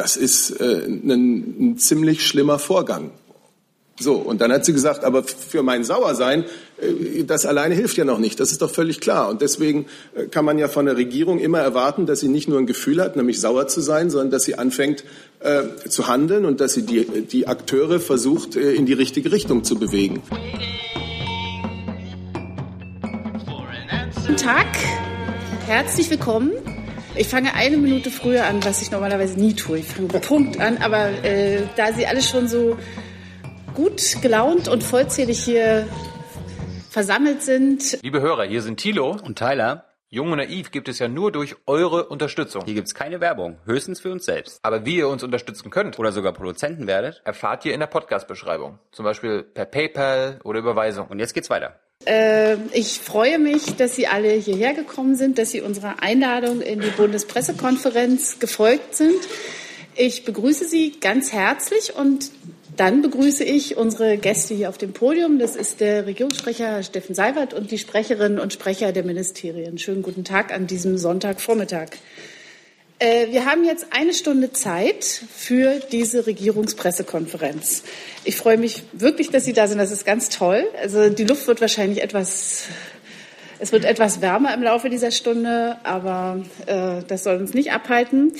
das ist äh, ein, ein ziemlich schlimmer Vorgang. So, und dann hat sie gesagt, aber für mein Sauersein, äh, das alleine hilft ja noch nicht. Das ist doch völlig klar. Und deswegen äh, kann man ja von der Regierung immer erwarten, dass sie nicht nur ein Gefühl hat, nämlich sauer zu sein, sondern dass sie anfängt äh, zu handeln und dass sie die, die Akteure versucht, äh, in die richtige Richtung zu bewegen. Guten Tag, herzlich willkommen. Ich fange eine Minute früher an, was ich normalerweise nie tue. Ich fange Punkt an, aber äh, da Sie alle schon so gut gelaunt und vollzählig hier versammelt sind. Liebe Hörer, hier sind Thilo und Tyler. Jung und Naiv gibt es ja nur durch eure Unterstützung. Hier gibt es keine Werbung, höchstens für uns selbst. Aber wie ihr uns unterstützen könnt oder sogar Produzenten werdet, erfahrt ihr in der Podcast-Beschreibung. Zum Beispiel per PayPal oder Überweisung. Und jetzt geht's weiter. Äh, ich freue mich, dass Sie alle hierher gekommen sind, dass Sie unserer Einladung in die Bundespressekonferenz gefolgt sind. Ich begrüße Sie ganz herzlich und dann begrüße ich unsere Gäste hier auf dem Podium. Das ist der Regierungssprecher Steffen Seibert und die Sprecherinnen und Sprecher der Ministerien. Schönen guten Tag an diesem Sonntagvormittag. Äh, wir haben jetzt eine Stunde Zeit für diese Regierungspressekonferenz. Ich freue mich wirklich, dass Sie da sind. Das ist ganz toll. Also die Luft wird wahrscheinlich etwas es wird etwas wärmer im Laufe dieser Stunde, aber äh, das soll uns nicht abhalten.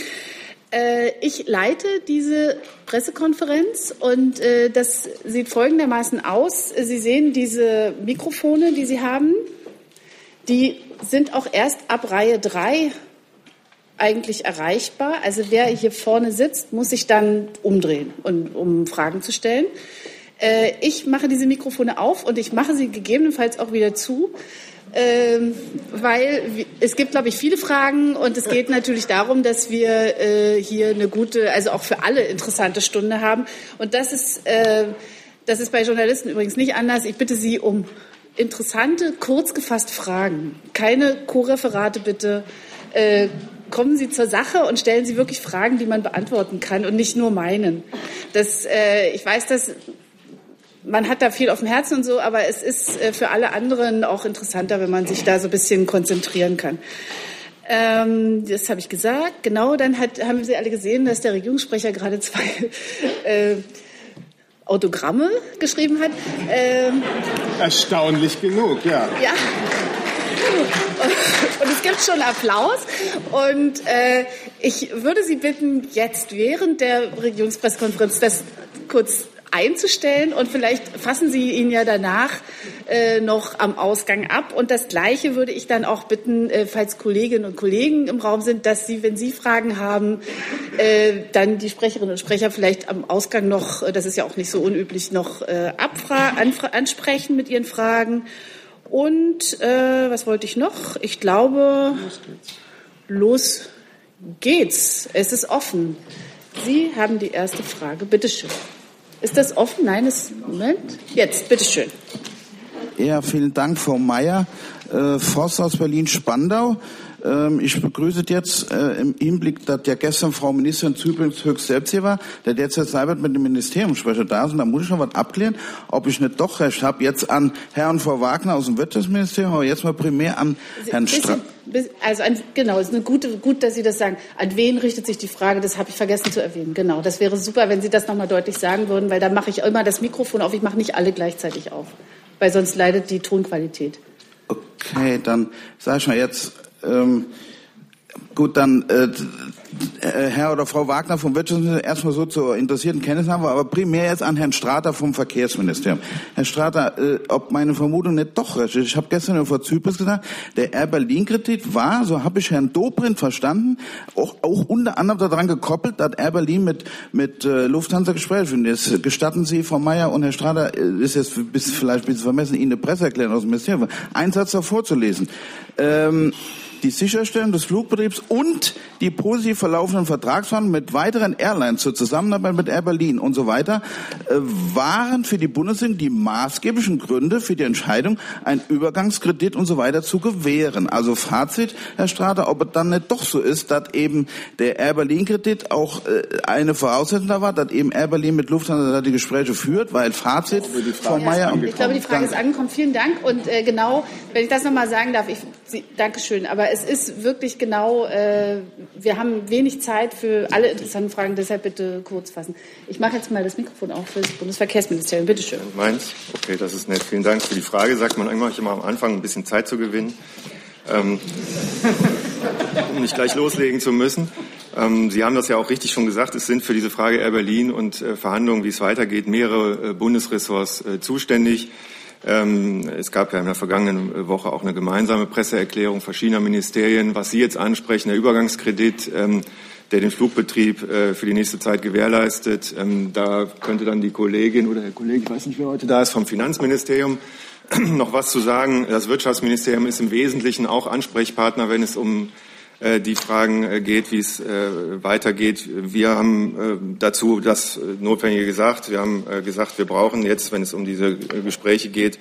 Äh, ich leite diese Pressekonferenz und äh, das sieht folgendermaßen aus. Sie sehen diese Mikrofone, die Sie haben. Die sind auch erst ab Reihe 3 eigentlich erreichbar. Also wer hier vorne sitzt, muss sich dann umdrehen, um Fragen zu stellen. Äh, ich mache diese Mikrofone auf und ich mache sie gegebenenfalls auch wieder zu ähm, weil es gibt, glaube ich, viele Fragen und es geht natürlich darum, dass wir äh, hier eine gute, also auch für alle interessante Stunde haben. Und das ist, äh, das ist bei Journalisten übrigens nicht anders. Ich bitte Sie um interessante, kurz gefasste Fragen. Keine Co-Referate bitte. Äh, kommen Sie zur Sache und stellen Sie wirklich Fragen, die man beantworten kann und nicht nur meinen. Das, äh, ich weiß, dass man hat da viel auf dem Herzen und so, aber es ist äh, für alle anderen auch interessanter, wenn man sich da so ein bisschen konzentrieren kann. Ähm, das habe ich gesagt. Genau, dann hat, haben Sie alle gesehen, dass der Regierungssprecher gerade zwei äh, Autogramme geschrieben hat. Ähm, Erstaunlich genug, ja. Ja. Und es gibt schon Applaus. Und äh, ich würde Sie bitten, jetzt während der Regierungspressekonferenz das kurz einzustellen und vielleicht fassen Sie ihn ja danach äh, noch am Ausgang ab. Und das Gleiche würde ich dann auch bitten, äh, falls Kolleginnen und Kollegen im Raum sind, dass Sie, wenn Sie Fragen haben, äh, dann die Sprecherinnen und Sprecher vielleicht am Ausgang noch, äh, das ist ja auch nicht so unüblich, noch äh, ansprechen mit Ihren Fragen. Und äh, was wollte ich noch? Ich glaube, los geht's. los geht's. Es ist offen. Sie haben die erste Frage. Bitte schön. Ist das offen? Nein, ist, Moment. Jetzt, bitteschön. Ja, vielen Dank, Frau Mayer. Äh, Voss aus Berlin-Spandau. Ähm, ich begrüße jetzt äh, im Hinblick, dass ja gestern Frau Ministerin Züblings höchst selbst hier war, der derzeit Seibert mit dem Ministeriumssprecher da ist. Und da muss ich noch was abklären, ob ich nicht doch recht habe, jetzt an Herrn und Frau Wagner aus dem Wirtschaftsministerium, aber jetzt mal primär an Herrn Stra also an, genau, es ist eine gute, gut, dass Sie das sagen. An wen richtet sich die Frage? Das habe ich vergessen zu erwähnen. Genau, das wäre super, wenn Sie das nochmal deutlich sagen würden, weil da mache ich immer das Mikrofon auf. Ich mache nicht alle gleichzeitig auf, weil sonst leidet die Tonqualität. Okay, dann sage ich mal jetzt ähm, gut, dann äh, äh, Herr oder Frau Wagner vom Wirtschaftsministerium erstmal so zur interessierten Kenntnisnahme, aber primär jetzt an Herrn Strater vom Verkehrsministerium. Herr Strater, äh, ob meine Vermutung nicht doch recht ist. Ich habe gestern ja vor Zypris gesagt, der Air Berlin Kredit war, so habe ich Herrn Dobrindt verstanden, auch, auch unter anderem daran gekoppelt, dass Air Berlin mit mit äh, Lufthansa Gespräche führt. Jetzt gestatten Sie, Frau Mayer und Herr Strater, äh, ist jetzt bis, vielleicht ein bisschen vermessen, Ihnen eine Presseerklärung aus dem Ministerium, einen Satz davor zu lesen. Ähm, die Sicherstellung des Flugbetriebs und die positiv verlaufenden Vertragsverhandlungen mit weiteren Airlines zur Zusammenarbeit mit Air Berlin und so weiter äh, waren für die Bundesregierung die maßgeblichen Gründe für die Entscheidung, einen Übergangskredit und so weiter zu gewähren. Also Fazit, Herr Strater, ob es dann nicht doch so ist, dass eben der Air Berlin Kredit auch äh, eine Voraussetzung da war, dass eben Air Berlin mit Lufthansa die Gespräche führt, weil Fazit, Frau Meier. Ich glaube, die Frage ist angekommen. Vielen Dank. Und äh, genau, wenn ich das nochmal sagen darf, ich Sie, Dankeschön. Aber es ist wirklich genau, äh, wir haben wenig Zeit für alle interessanten Fragen, deshalb bitte kurz fassen. Ich mache jetzt mal das Mikrofon auf für das Bundesverkehrsministerium. Bitte schön. Meins? Okay, das ist nett. Vielen Dank für die Frage. Sagt man eigentlich immer am Anfang ein bisschen Zeit zu gewinnen, ähm, um nicht gleich loslegen zu müssen. Ähm, Sie haben das ja auch richtig schon gesagt. Es sind für diese Frage Air Berlin und äh, Verhandlungen, wie es weitergeht, mehrere äh, Bundesressorts äh, zuständig. Ähm, es gab ja in der vergangenen Woche auch eine gemeinsame Presseerklärung verschiedener Ministerien. Was Sie jetzt ansprechen, der Übergangskredit, ähm, der den Flugbetrieb äh, für die nächste Zeit gewährleistet, ähm, da könnte dann die Kollegin oder der Kollege, ich weiß nicht, wer heute da ist, vom Finanzministerium noch was zu sagen. Das Wirtschaftsministerium ist im Wesentlichen auch Ansprechpartner, wenn es um die Fragen äh, geht, wie es äh, weitergeht. Wir haben dazu das Notwendige gesagt. Wir haben gesagt, wir brauchen jetzt, wenn es um diese Gespräche geht,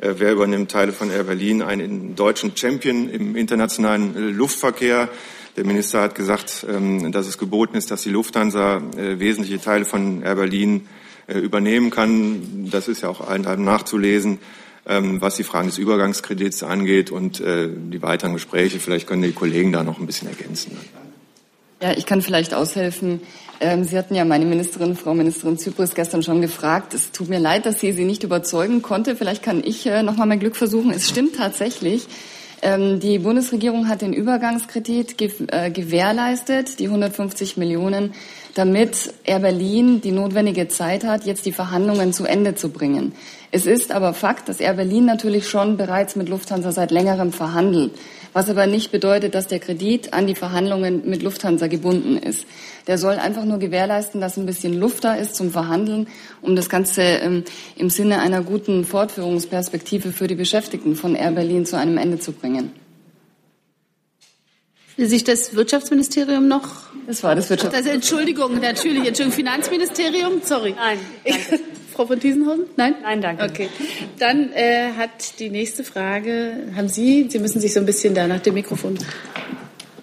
wer übernimmt Teile von Air Berlin, einen deutschen Champion im internationalen Luftverkehr. Der Minister hat gesagt, ähm, dass es geboten ist, dass die Lufthansa wesentliche Teile von Air Berlin übernehmen kann. Das ist ja auch allen nachzulesen. Ähm, was die Fragen des Übergangskredits angeht und äh, die weiteren Gespräche. Vielleicht können die Kollegen da noch ein bisschen ergänzen. Ja, ich kann vielleicht aushelfen. Ähm, sie hatten ja meine Ministerin, Frau Ministerin Zypris, gestern schon gefragt. Es tut mir leid, dass sie sie nicht überzeugen konnte. Vielleicht kann ich äh, noch mal mein Glück versuchen. Es stimmt tatsächlich. Ähm, die Bundesregierung hat den Übergangskredit äh, gewährleistet, die 150 Millionen, damit Air Berlin die notwendige Zeit hat, jetzt die Verhandlungen zu Ende zu bringen. Es ist aber Fakt, dass Air Berlin natürlich schon bereits mit Lufthansa seit längerem verhandelt, was aber nicht bedeutet, dass der Kredit an die Verhandlungen mit Lufthansa gebunden ist. Der soll einfach nur gewährleisten, dass ein bisschen Luft da ist zum Verhandeln, um das Ganze ähm, im Sinne einer guten Fortführungsperspektive für die Beschäftigten von Air Berlin zu einem Ende zu bringen. Sich das Wirtschaftsministerium noch? Das war das Wirtschaftsministerium. Entschuldigung, natürlich. Entschuldigung, Finanzministerium? Sorry. Nein, danke. Frau von Thiesenhausen? Nein? Nein, danke. Okay. Dann äh, hat die nächste Frage, haben Sie, Sie müssen sich so ein bisschen da nach dem Mikrofon.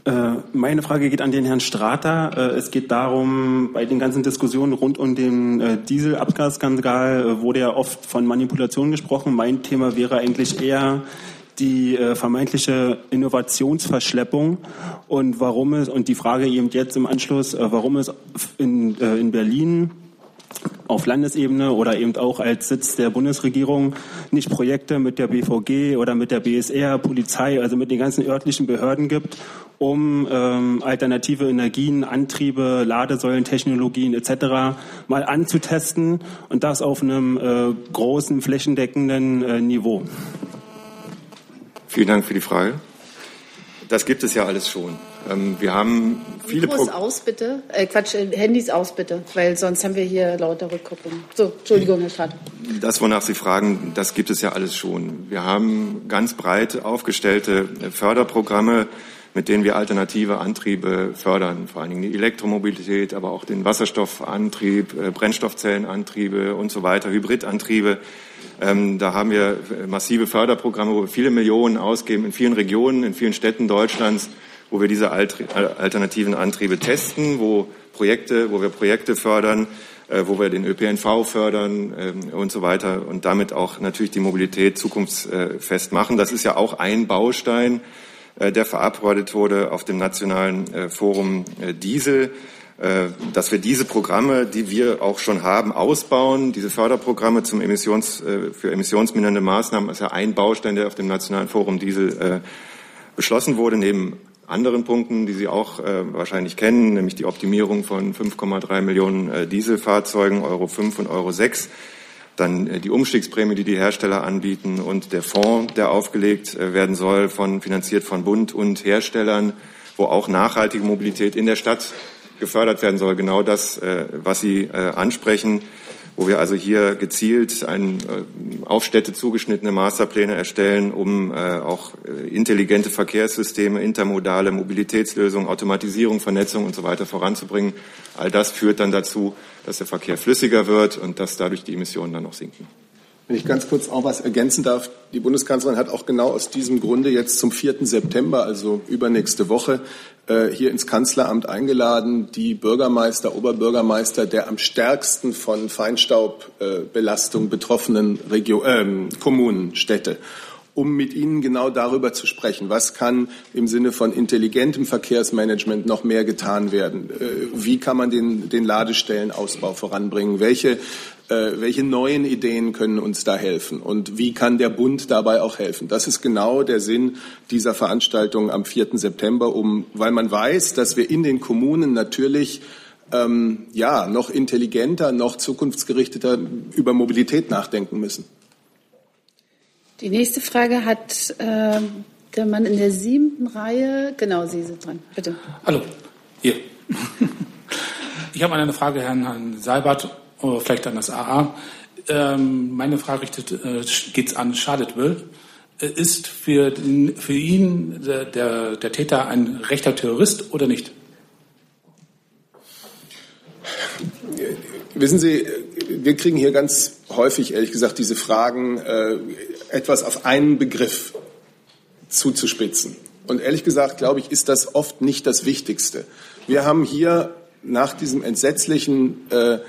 Äh, meine Frage geht an den Herrn Strater. Äh, es geht darum, bei den ganzen Diskussionen rund um den äh, Dieselabgasskandal wurde ja oft von Manipulation gesprochen. Mein Thema wäre eigentlich eher die vermeintliche Innovationsverschleppung und warum es, und die Frage eben jetzt im Anschluss, warum es in, in Berlin auf Landesebene oder eben auch als Sitz der Bundesregierung nicht Projekte mit der BVG oder mit der BSR, Polizei, also mit den ganzen örtlichen Behörden gibt, um ähm, alternative Energien, Antriebe, Ladesäulentechnologien etc. mal anzutesten und das auf einem äh, großen, flächendeckenden äh, Niveau. Vielen Dank für die Frage. Das gibt es ja alles schon. Ähm, wir haben viele Mikros Pro aus, bitte. Äh, Quatsch, äh, Handys aus, bitte, weil sonst haben wir hier lauter Rückkopplung. So, Entschuldigung, Herr Straat. Das, wonach Sie fragen, das gibt es ja alles schon. Wir haben ganz breit aufgestellte Förderprogramme, mit denen wir alternative Antriebe fördern, vor allen Dingen die Elektromobilität, aber auch den Wasserstoffantrieb, äh, Brennstoffzellenantriebe und so weiter, Hybridantriebe. Ähm, da haben wir massive Förderprogramme, wo wir viele Millionen ausgeben in vielen Regionen, in vielen Städten Deutschlands wo wir diese alternativen Antriebe testen, wo Projekte, wo wir Projekte fördern, äh, wo wir den ÖPNV fördern ähm, und so weiter und damit auch natürlich die Mobilität zukunftsfest machen. Das ist ja auch ein Baustein, äh, der verabredet wurde auf dem nationalen äh, Forum Diesel dass wir diese Programme, die wir auch schon haben, ausbauen. Diese Förderprogramme zum Emissions, für emissionsmindernde Maßnahmen ist ja ein Baustein, der auf dem Nationalen Forum Diesel beschlossen wurde, neben anderen Punkten, die Sie auch äh, wahrscheinlich kennen, nämlich die Optimierung von 5,3 Millionen äh, Dieselfahrzeugen, Euro 5 und Euro 6, dann äh, die Umstiegsprämie, die die Hersteller anbieten und der Fonds, der aufgelegt äh, werden soll, von, finanziert von Bund und Herstellern, wo auch nachhaltige Mobilität in der Stadt gefördert werden soll. Genau das, äh, was Sie äh, ansprechen wo wir also hier gezielt ein, äh, auf Städte zugeschnittene Masterpläne erstellen, um äh, auch äh, intelligente Verkehrssysteme, intermodale Mobilitätslösungen, Automatisierung, Vernetzung und so weiter voranzubringen. All das führt dann dazu, dass der Verkehr flüssiger wird und dass dadurch die Emissionen dann auch sinken. Wenn ich ganz kurz auch was ergänzen darf, die Bundeskanzlerin hat auch genau aus diesem Grunde jetzt zum 4. September, also übernächste Woche, äh, hier ins Kanzleramt eingeladen, die Bürgermeister, Oberbürgermeister der am stärksten von Feinstaubbelastung betroffenen Region, äh, Kommunen, Städte. um mit Ihnen genau darüber zu sprechen. Was kann im Sinne von intelligentem Verkehrsmanagement noch mehr getan werden? Äh, wie kann man den, den Ladestellenausbau voranbringen? Welche, äh, welche neuen Ideen können uns da helfen? Und wie kann der Bund dabei auch helfen? Das ist genau der Sinn dieser Veranstaltung am 4. September, um, weil man weiß, dass wir in den Kommunen natürlich ähm, ja, noch intelligenter, noch zukunftsgerichteter über Mobilität nachdenken müssen. Die nächste Frage hat äh, der Mann in der siebten Reihe. Genau, Sie sind dran. Bitte. Hallo, hier. Ich habe eine Frage Herrn, Herrn Seibert, oder vielleicht an das AA. Ähm, meine Frage richtet, äh, geht an Charlottesville. Äh, ist für, den, für ihn der, der, der Täter ein rechter Terrorist oder nicht? Wissen Sie, wir kriegen hier ganz häufig, ehrlich gesagt, diese Fragen, äh, etwas auf einen Begriff zuzuspitzen. Und ehrlich gesagt, glaube ich, ist das oft nicht das Wichtigste. Wir haben hier nach diesem entsetzlichen, äh,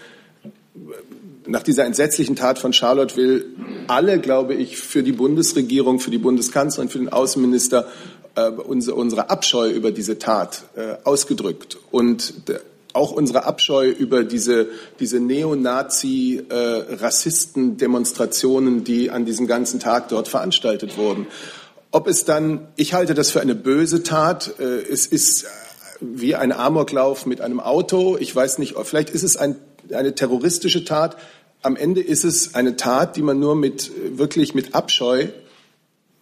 nach dieser entsetzlichen Tat von Charlottesville alle, glaube ich, für die Bundesregierung, für die Bundeskanzlerin, für den Außenminister äh, unsere, unsere Abscheu über diese Tat äh, ausgedrückt. Und auch unsere Abscheu über diese, diese Neonazi-Rassisten-Demonstrationen, die an diesem ganzen Tag dort veranstaltet wurden. Ob es dann, ich halte das für eine böse Tat, äh, es ist wie ein Amoklauf mit einem Auto, ich weiß nicht, vielleicht ist es ein, eine terroristische Tat, am Ende ist es eine Tat, die man nur mit, wirklich mit Abscheu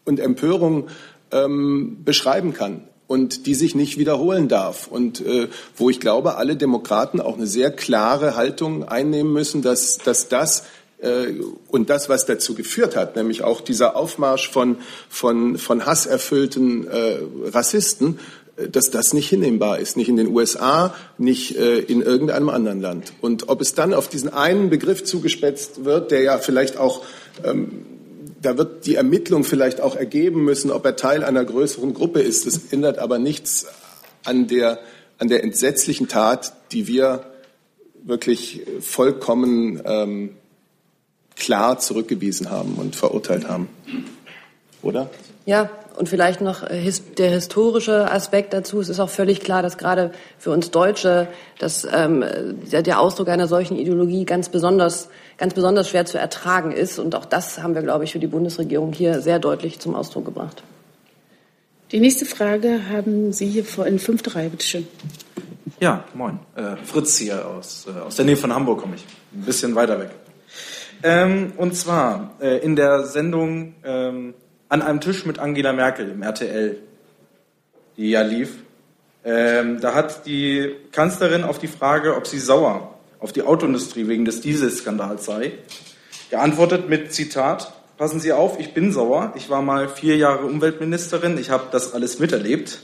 und Empörung ähm, beschreiben kann und die sich nicht wiederholen darf. Und äh, wo ich glaube, alle Demokraten auch eine sehr klare Haltung einnehmen müssen, dass, dass das äh, und das, was dazu geführt hat, nämlich auch dieser Aufmarsch von, von, von hasserfüllten äh, Rassisten, dass das nicht hinnehmbar ist, nicht in den USA, nicht äh, in irgendeinem anderen Land. Und ob es dann auf diesen einen Begriff zugespitzt wird, der ja vielleicht auch ähm, da wird die Ermittlung vielleicht auch ergeben müssen, ob er Teil einer größeren Gruppe ist. Das ändert aber nichts an der, an der entsetzlichen Tat, die wir wirklich vollkommen ähm, klar zurückgewiesen haben und verurteilt haben. Oder? Ja, und vielleicht noch äh, der historische Aspekt dazu. Es ist auch völlig klar, dass gerade für uns Deutsche dass, ähm, der Ausdruck einer solchen Ideologie ganz besonders ganz besonders schwer zu ertragen ist. Und auch das haben wir, glaube ich, für die Bundesregierung hier sehr deutlich zum Ausdruck gebracht. Die nächste Frage haben Sie hier vor in fünfter Reihe, bitte schön. Ja, moin. Äh, Fritz hier aus, äh, aus der Nähe von Hamburg komme ich. Ein bisschen weiter weg. Ähm, und zwar äh, in der Sendung ähm, An einem Tisch mit Angela Merkel im RTL, die ja lief, ähm, da hat die Kanzlerin auf die Frage, ob sie sauer auf die Autoindustrie wegen des Dieselskandals sei, geantwortet mit Zitat, passen Sie auf, ich bin sauer, ich war mal vier Jahre Umweltministerin, ich habe das alles miterlebt,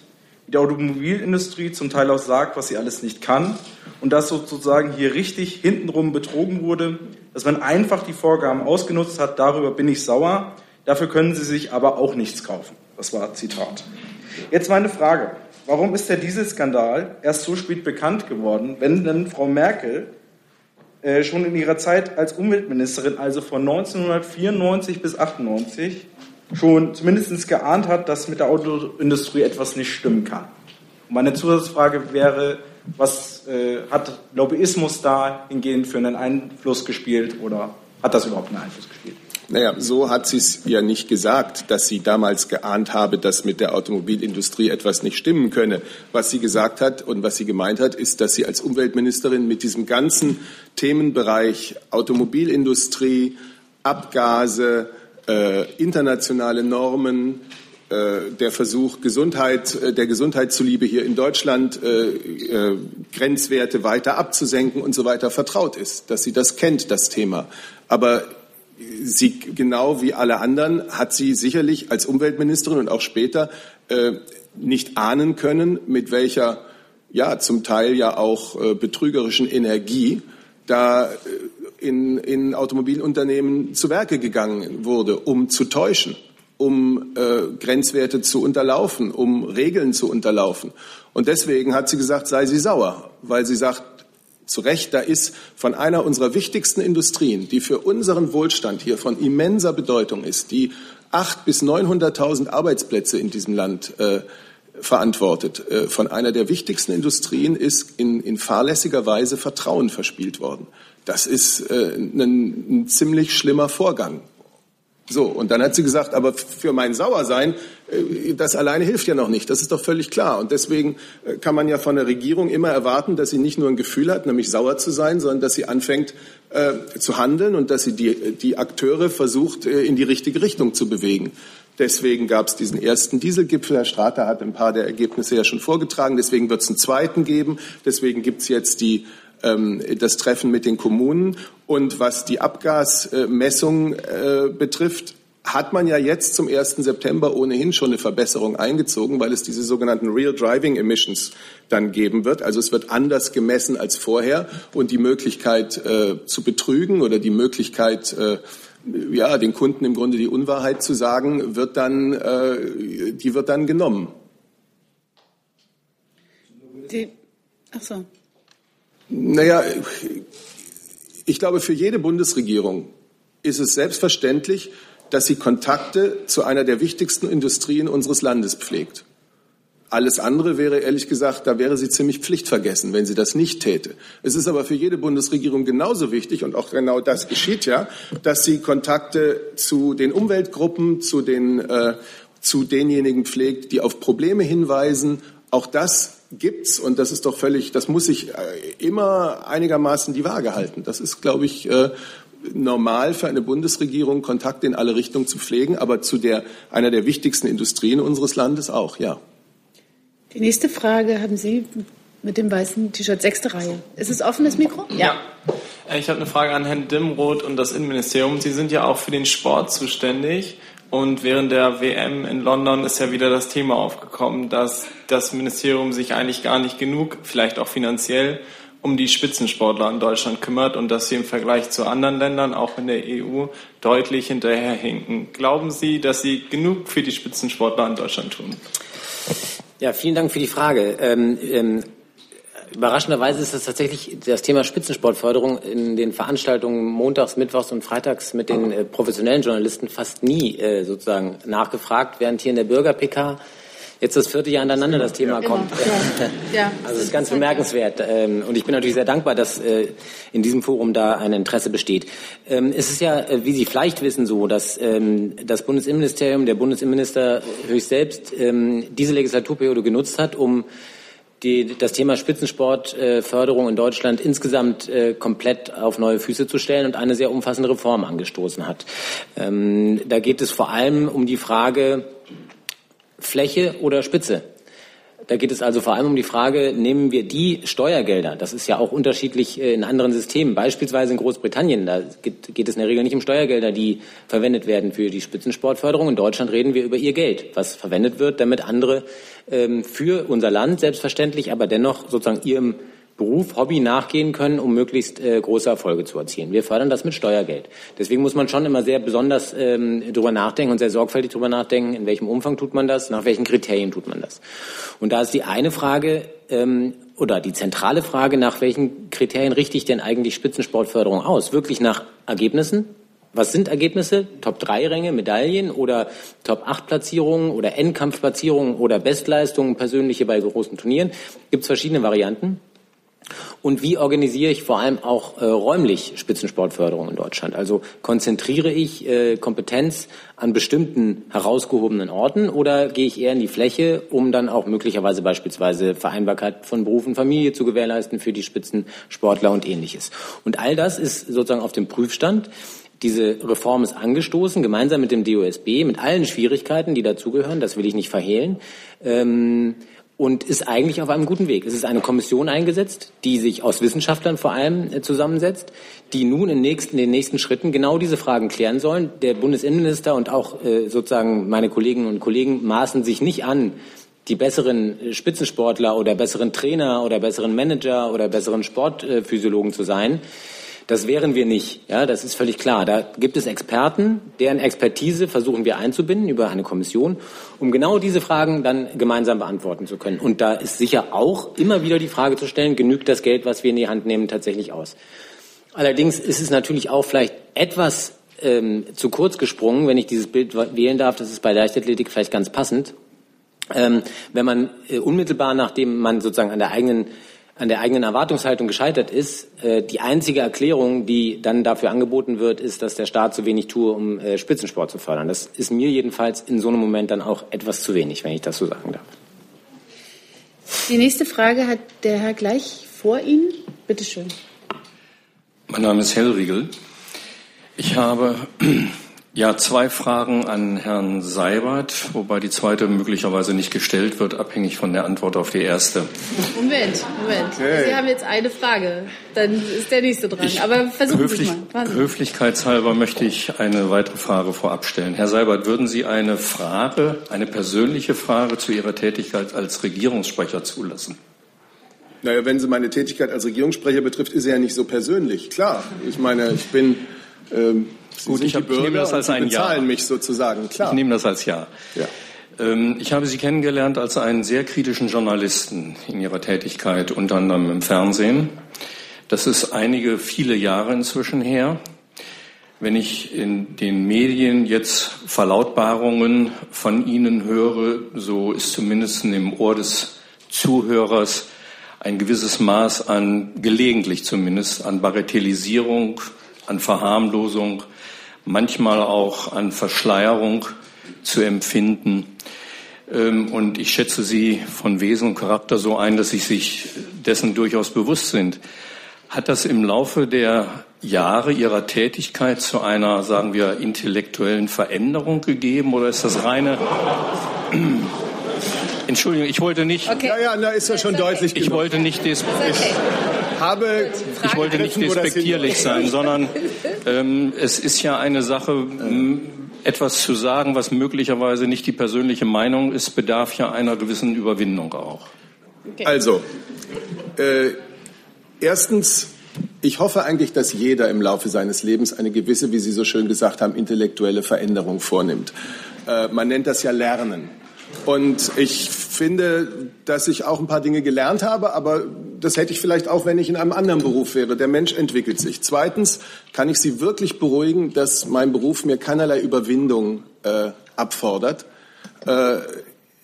wie die Automobilindustrie zum Teil auch sagt, was sie alles nicht kann und dass sozusagen hier richtig hintenrum betrogen wurde, dass man einfach die Vorgaben ausgenutzt hat, darüber bin ich sauer, dafür können Sie sich aber auch nichts kaufen. Das war Zitat. Jetzt meine Frage. Warum ist der Dieselskandal erst so spät bekannt geworden, wenn denn Frau Merkel äh, schon in ihrer Zeit als Umweltministerin, also von 1994 bis 98, schon zumindest geahnt hat, dass mit der Autoindustrie etwas nicht stimmen kann. Meine Zusatzfrage wäre, was äh, hat Lobbyismus da hingehend für einen Einfluss gespielt oder hat das überhaupt einen Einfluss gespielt? Naja, so hat sie es ja nicht gesagt, dass sie damals geahnt habe, dass mit der Automobilindustrie etwas nicht stimmen könne. Was sie gesagt hat und was sie gemeint hat, ist, dass sie als Umweltministerin mit diesem ganzen Themenbereich Automobilindustrie, Abgase, äh, internationale Normen, äh, der Versuch, Gesundheit, äh, der Gesundheit zuliebe hier in Deutschland äh, Grenzwerte weiter abzusenken und so weiter vertraut ist, dass sie das kennt, das Thema. Aber sie genau wie alle anderen hat sie sicherlich als Umweltministerin und auch später äh, nicht ahnen können, mit welcher ja zum Teil ja auch äh, betrügerischen Energie da äh, in, in Automobilunternehmen zu Werke gegangen wurde, um zu täuschen, um äh, Grenzwerte zu unterlaufen, um Regeln zu unterlaufen. Und deswegen hat sie gesagt, sei sie sauer, weil sie sagt, zu Recht, da ist von einer unserer wichtigsten Industrien, die für unseren Wohlstand hier von immenser Bedeutung ist, die 800.000 bis 900.000 Arbeitsplätze in diesem Land äh, verantwortet. Äh, von einer der wichtigsten Industrien ist in, in fahrlässiger Weise Vertrauen verspielt worden. Das ist äh, ein, ein ziemlich schlimmer Vorgang. So, und dann hat sie gesagt, aber für mein Sauersein, äh, das alleine hilft ja noch nicht. Das ist doch völlig klar. Und deswegen äh, kann man ja von der Regierung immer erwarten, dass sie nicht nur ein Gefühl hat, nämlich sauer zu sein, sondern dass sie anfängt äh, zu handeln und dass sie die, die Akteure versucht, äh, in die richtige Richtung zu bewegen. Deswegen gab es diesen ersten Dieselgipfel. Herr Strater hat ein paar der Ergebnisse ja schon vorgetragen. Deswegen wird es einen zweiten geben. Deswegen gibt es jetzt die das Treffen mit den Kommunen. Und was die Abgasmessung äh, betrifft, hat man ja jetzt zum 1. September ohnehin schon eine Verbesserung eingezogen, weil es diese sogenannten Real Driving Emissions dann geben wird. Also es wird anders gemessen als vorher und die Möglichkeit äh, zu betrügen oder die Möglichkeit, äh, ja, den Kunden im Grunde die Unwahrheit zu sagen, wird dann, äh, die wird dann genommen. Die, ach so. Naja, ich glaube, für jede Bundesregierung ist es selbstverständlich, dass sie Kontakte zu einer der wichtigsten Industrien unseres Landes pflegt. Alles andere wäre ehrlich gesagt, da wäre sie ziemlich pflichtvergessen, wenn sie das nicht täte. Es ist aber für jede Bundesregierung genauso wichtig, und auch genau das geschieht ja, dass sie Kontakte zu den Umweltgruppen, zu, den, äh, zu denjenigen pflegt, die auf Probleme hinweisen. Auch das gibt's und das ist doch völlig, das muss sich äh, immer einigermaßen die Waage halten. Das ist, glaube ich, äh, normal für eine Bundesregierung, Kontakte in alle Richtungen zu pflegen, aber zu der, einer der wichtigsten Industrien unseres Landes auch, ja. Die nächste Frage haben Sie mit dem weißen T-Shirt, sechste Reihe. Ist es offen, das Mikro? Ja. Äh, ich habe eine Frage an Herrn Dimroth und das Innenministerium. Sie sind ja auch für den Sport zuständig. Und während der WM in London ist ja wieder das Thema aufgekommen, dass das Ministerium sich eigentlich gar nicht genug, vielleicht auch finanziell, um die Spitzensportler in Deutschland kümmert und dass sie im Vergleich zu anderen Ländern, auch in der EU, deutlich hinterherhinken. Glauben Sie, dass Sie genug für die Spitzensportler in Deutschland tun? Ja, vielen Dank für die Frage. Ähm, ähm, Überraschenderweise ist es tatsächlich das Thema Spitzensportförderung in den Veranstaltungen montags, mittwochs und freitags mit den äh, professionellen Journalisten fast nie äh, sozusagen nachgefragt, während hier in der Bürger-PK jetzt das vierte Jahr aneinander das Thema ja, kommt. Ja. ja. Also das ist ganz bemerkenswert. Ähm, und ich bin natürlich sehr dankbar, dass äh, in diesem Forum da ein Interesse besteht. Ähm, es ist ja, äh, wie Sie vielleicht wissen, so, dass ähm, das Bundesinnenministerium, der Bundesinnenminister höchst selbst diese Legislaturperiode genutzt hat, um die, das Thema Spitzensportförderung in Deutschland insgesamt äh, komplett auf neue Füße zu stellen und eine sehr umfassende Reform angestoßen hat. Ähm, da geht es vor allem um die Frage Fläche oder Spitze. Da geht es also vor allem um die Frage, nehmen wir die Steuergelder, das ist ja auch unterschiedlich äh, in anderen Systemen, beispielsweise in Großbritannien, da geht, geht, es in der Regel nicht um Steuergelder, die verwendet werden für die Spitzensportförderung. In Deutschland reden wir über ihr Geld, was verwendet wird, damit andere ähm, für unser Land selbstverständlich, aber dennoch sozusagen ihrem Beruf, Hobby nachgehen können, um möglichst äh, große Erfolge zu erzielen. Wir fördern das mit Steuergeld. Deswegen muss man schon immer sehr besonders ähm, darüber nachdenken und sehr sorgfältig darüber nachdenken, in welchem Umfang tut man das, nach welchen Kriterien tut man das. Und da ist die eine Frage ähm, oder die zentrale Frage, nach welchen Kriterien richte ich denn eigentlich Spitzensportförderung aus? Wirklich nach Ergebnissen? Was sind Ergebnisse? Top-3-Ränge, Medaillen oder Top-8-Platzierungen oder Endkampfplatzierungen oder Bestleistungen, persönliche bei großen Turnieren? Gibt es verschiedene Varianten. Und wie organisiere ich vor allem auch äh, räumlich Spitzensportförderung in Deutschland? Also konzentriere ich äh, Kompetenz an bestimmten herausgehobenen Orten oder gehe ich eher in die Fläche, um dann auch möglicherweise beispielsweise Vereinbarkeit von Beruf und Familie zu gewährleisten für die Spitzensportler und ähnliches? Und all das ist sozusagen auf dem Prüfstand. Diese Reform ist angestoßen, gemeinsam mit dem DOSB, mit allen Schwierigkeiten, die dazugehören. Das will ich nicht verhehlen. Ähm, und ist eigentlich auf einem guten Weg. Es ist eine Kommission eingesetzt, die sich aus Wissenschaftlern vor allem äh, zusammensetzt, die nun in, nächsten, in den nächsten Schritten genau diese Fragen klären sollen. Der Bundesinnenminister und auch äh, sozusagen meine Kolleginnen und Kollegen maßen sich nicht an, die besseren Spitzensportler oder besseren Trainer oder besseren Manager oder besseren Sportphysiologen zu sein. Das wären wir nicht. Ja, das ist völlig klar. Da gibt es Experten, deren Expertise versuchen wir einzubinden über eine Kommission, um genau diese Fragen dann gemeinsam beantworten zu können. Und da ist sicher auch immer wieder die Frage zu stellen, genügt das Geld, was wir in die Hand nehmen, tatsächlich aus? Allerdings ist es natürlich auch vielleicht etwas ähm, zu kurz gesprungen, wenn ich dieses Bild wählen darf. Das ist bei Leichtathletik vielleicht ganz passend. Ähm, wenn man äh, unmittelbar nachdem man sozusagen an der eigenen an der eigenen Erwartungshaltung gescheitert ist. Äh, die einzige Erklärung, die dann dafür angeboten wird, ist, dass der Staat zu wenig tue, um äh, Spitzensport zu fördern. Das ist mir jedenfalls in so einem Moment dann auch etwas zu wenig, wenn ich das so sagen darf. Die nächste Frage hat der Herr gleich vor Ihnen. Bitte schön. Mein Name ist Hellriegel. Ich habe ja, zwei Fragen an Herrn Seibert, wobei die zweite möglicherweise nicht gestellt wird, abhängig von der Antwort auf die erste. Moment, Moment. Okay. Sie haben jetzt eine Frage, dann ist der nächste dran. Ich, Aber versuchen höflich, Sie mal. Höflichkeitshalber möchte ich eine weitere Frage vorab stellen. Herr Seibert, würden Sie eine Frage, eine persönliche Frage zu Ihrer Tätigkeit als Regierungssprecher zulassen? Naja, wenn sie meine Tätigkeit als Regierungssprecher betrifft, ist sie ja nicht so persönlich. Klar, ich meine, ich bin ähm, Sie Gut, ich, hab, ich, nehme das als ein Ja. bezahlen mich sozusagen, klar. Ich nehme das als Ja. ja. Ähm, ich habe Sie kennengelernt als einen sehr kritischen Journalisten in Ihrer Tätigkeit, unter anderem im Fernsehen. Das ist einige, viele Jahre inzwischen her. Wenn ich in den Medien jetzt Verlautbarungen von Ihnen höre, so ist zumindest im Ohr des Zuhörers ein gewisses Maß an, gelegentlich zumindest, an Bagatellisierung, an Verharmlosung, manchmal auch an Verschleierung zu empfinden. Ähm, und ich schätze Sie von Wesen und Charakter so ein, dass Sie sich dessen durchaus bewusst sind. Hat das im Laufe der Jahre Ihrer Tätigkeit zu einer, sagen wir, intellektuellen Veränderung gegeben oder ist das reine Entschuldigung, ich wollte nicht. Okay. Ja, ja, da ist ja schon okay. deutlich. Ich genug. wollte nicht des, okay. habe, ich wollte nicht despektierlich sein, sondern ähm, es ist ja eine Sache, etwas zu sagen, was möglicherweise nicht die persönliche Meinung ist, bedarf ja einer gewissen Überwindung auch. Also, äh, erstens, ich hoffe eigentlich, dass jeder im Laufe seines Lebens eine gewisse, wie Sie so schön gesagt haben, intellektuelle Veränderung vornimmt. Äh, man nennt das ja Lernen. Und ich finde, dass ich auch ein paar Dinge gelernt habe, aber das hätte ich vielleicht auch, wenn ich in einem anderen Beruf wäre. Der Mensch entwickelt sich. Zweitens kann ich Sie wirklich beruhigen, dass mein Beruf mir keinerlei Überwindung äh, abfordert. Äh,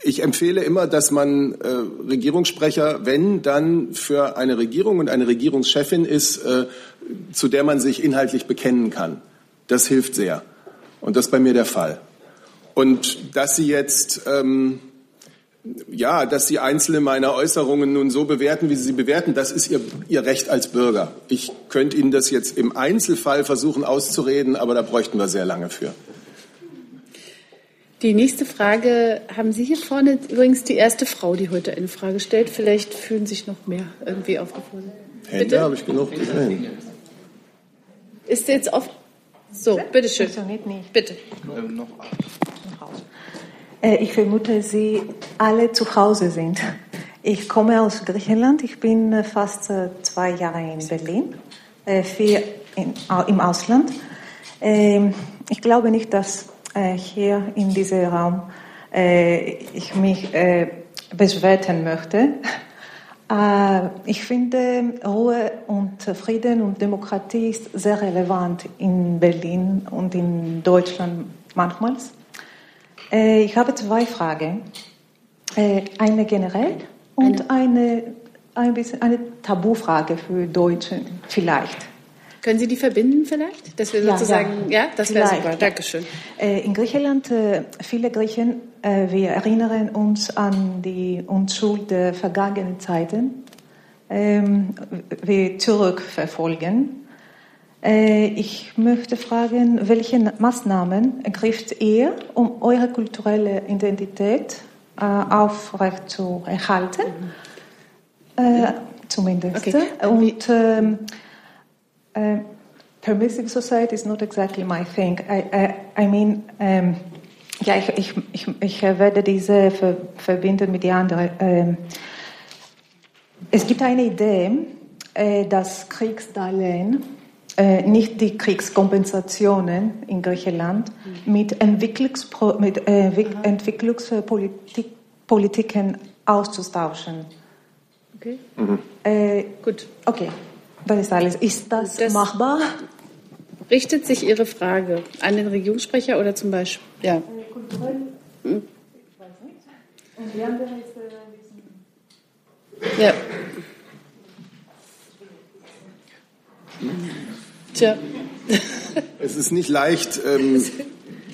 ich empfehle immer, dass man äh, Regierungssprecher, wenn dann für eine Regierung und eine Regierungschefin ist, äh, zu der man sich inhaltlich bekennen kann. Das hilft sehr. Und das ist bei mir der Fall. Und dass Sie jetzt, ähm, ja, dass Sie einzelne meiner Äußerungen nun so bewerten, wie Sie sie bewerten, das ist Ihr, Ihr Recht als Bürger. Ich könnte Ihnen das jetzt im Einzelfall versuchen auszureden, aber da bräuchten wir sehr lange für. Die nächste Frage haben Sie hier vorne übrigens die erste Frau, die heute eine Frage stellt. Vielleicht fühlen sich noch mehr irgendwie aufgefordert. Hände habe ich genug gesehen. Ist jetzt oft so, bitteschön. Bitte. Äh, ich vermute, Sie alle zu Hause sind. Ich komme aus Griechenland. Ich bin äh, fast äh, zwei Jahre in Berlin, vier im Ausland. Ähm, ich glaube nicht, dass hier in diesem Raum ich mich beschwerten möchte. Ich finde, Ruhe und Frieden und Demokratie ist sehr relevant in Berlin und in Deutschland manchmal. Äh, ich habe zwei Fragen. Äh, eine generell und eine, ein bisschen eine Tabufrage für Deutsche vielleicht. Können Sie die verbinden vielleicht? Dass wir sozusagen, ja, ja das wäre super. Dankeschön. Äh, in Griechenland, viele Griechen, wir erinnern uns an die Unschuld der vergangenen Zeiten. Ähm, wir zurückverfolgen ich möchte fragen, welche Maßnahmen ergreift ihr, um eure kulturelle Identität äh, aufrechtzuerhalten? Äh, zumindest. Okay. Und ähm, äh, permissive society is not exactly my thing. I, I, I mean, ähm, ja, ich, ich, ich, ich werde diese ver verbinden mit den anderen. Ähm, es gibt eine Idee, äh, dass Kriegsdarlehen äh, nicht die Kriegskompensationen in Griechenland mit, Entwicklungspro mit äh, Entwicklungspolitiken auszutauschen. Okay. Mhm. Äh, Gut. Okay, das ist alles. Ist das, das machbar? Richtet sich Ihre Frage an den Regierungssprecher oder zum Beispiel? Ja. Ja. Tja. Es ist nicht leicht ähm,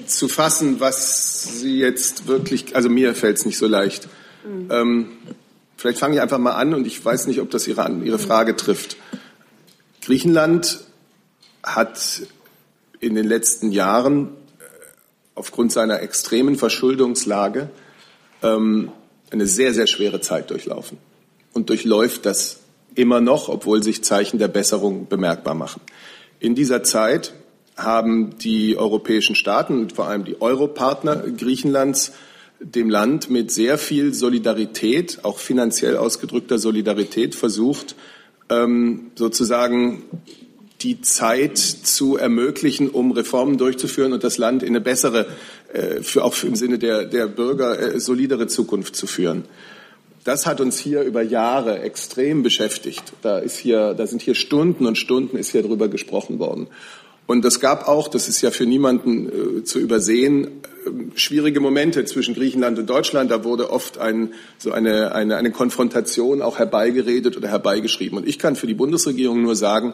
zu fassen, was Sie jetzt wirklich, also mir fällt es nicht so leicht. Mhm. Ähm, vielleicht fange ich einfach mal an und ich weiß nicht, ob das Ihre, Ihre Frage trifft. Griechenland hat in den letzten Jahren äh, aufgrund seiner extremen Verschuldungslage ähm, eine sehr, sehr schwere Zeit durchlaufen und durchläuft das immer noch, obwohl sich Zeichen der Besserung bemerkbar machen. In dieser Zeit haben die europäischen Staaten und vor allem die Europartner Griechenlands dem Land mit sehr viel Solidarität, auch finanziell ausgedrückter Solidarität, versucht, ähm, sozusagen die Zeit zu ermöglichen, um Reformen durchzuführen und das Land in eine bessere, äh, für auch im Sinne der, der Bürger, äh, solidere Zukunft zu führen. Das hat uns hier über Jahre extrem beschäftigt. Da, ist hier, da sind hier Stunden und Stunden ist hier drüber gesprochen worden. Und es gab auch, das ist ja für niemanden äh, zu übersehen, äh, schwierige Momente zwischen Griechenland und Deutschland. Da wurde oft ein, so eine, eine, eine Konfrontation auch herbeigeredet oder herbeigeschrieben. Und ich kann für die Bundesregierung nur sagen,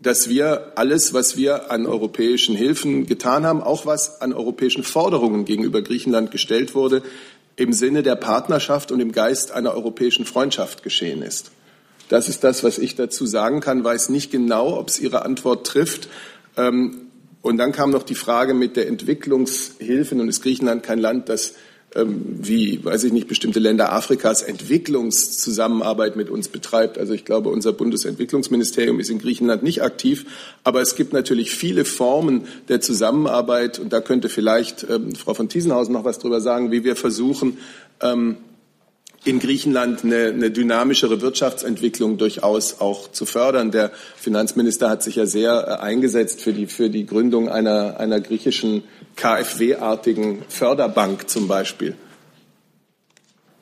dass wir alles, was wir an europäischen Hilfen getan haben, auch was an europäischen Forderungen gegenüber Griechenland gestellt wurde, im Sinne der Partnerschaft und im Geist einer europäischen Freundschaft geschehen ist. Das ist das, was ich dazu sagen kann. Weiß nicht genau, ob es Ihre Antwort trifft. Ähm, und dann kam noch die Frage mit der Entwicklungshilfe. Nun ist Griechenland kein Land, das wie, weiß ich nicht, bestimmte Länder Afrikas Entwicklungszusammenarbeit mit uns betreibt. Also ich glaube, unser Bundesentwicklungsministerium ist in Griechenland nicht aktiv, aber es gibt natürlich viele Formen der Zusammenarbeit und da könnte vielleicht ähm, Frau von Thiesenhausen noch was drüber sagen, wie wir versuchen, ähm, in Griechenland eine, eine dynamischere Wirtschaftsentwicklung durchaus auch zu fördern. Der Finanzminister hat sich ja sehr äh, eingesetzt für die, für die Gründung einer, einer griechischen KfW-artigen Förderbank zum Beispiel.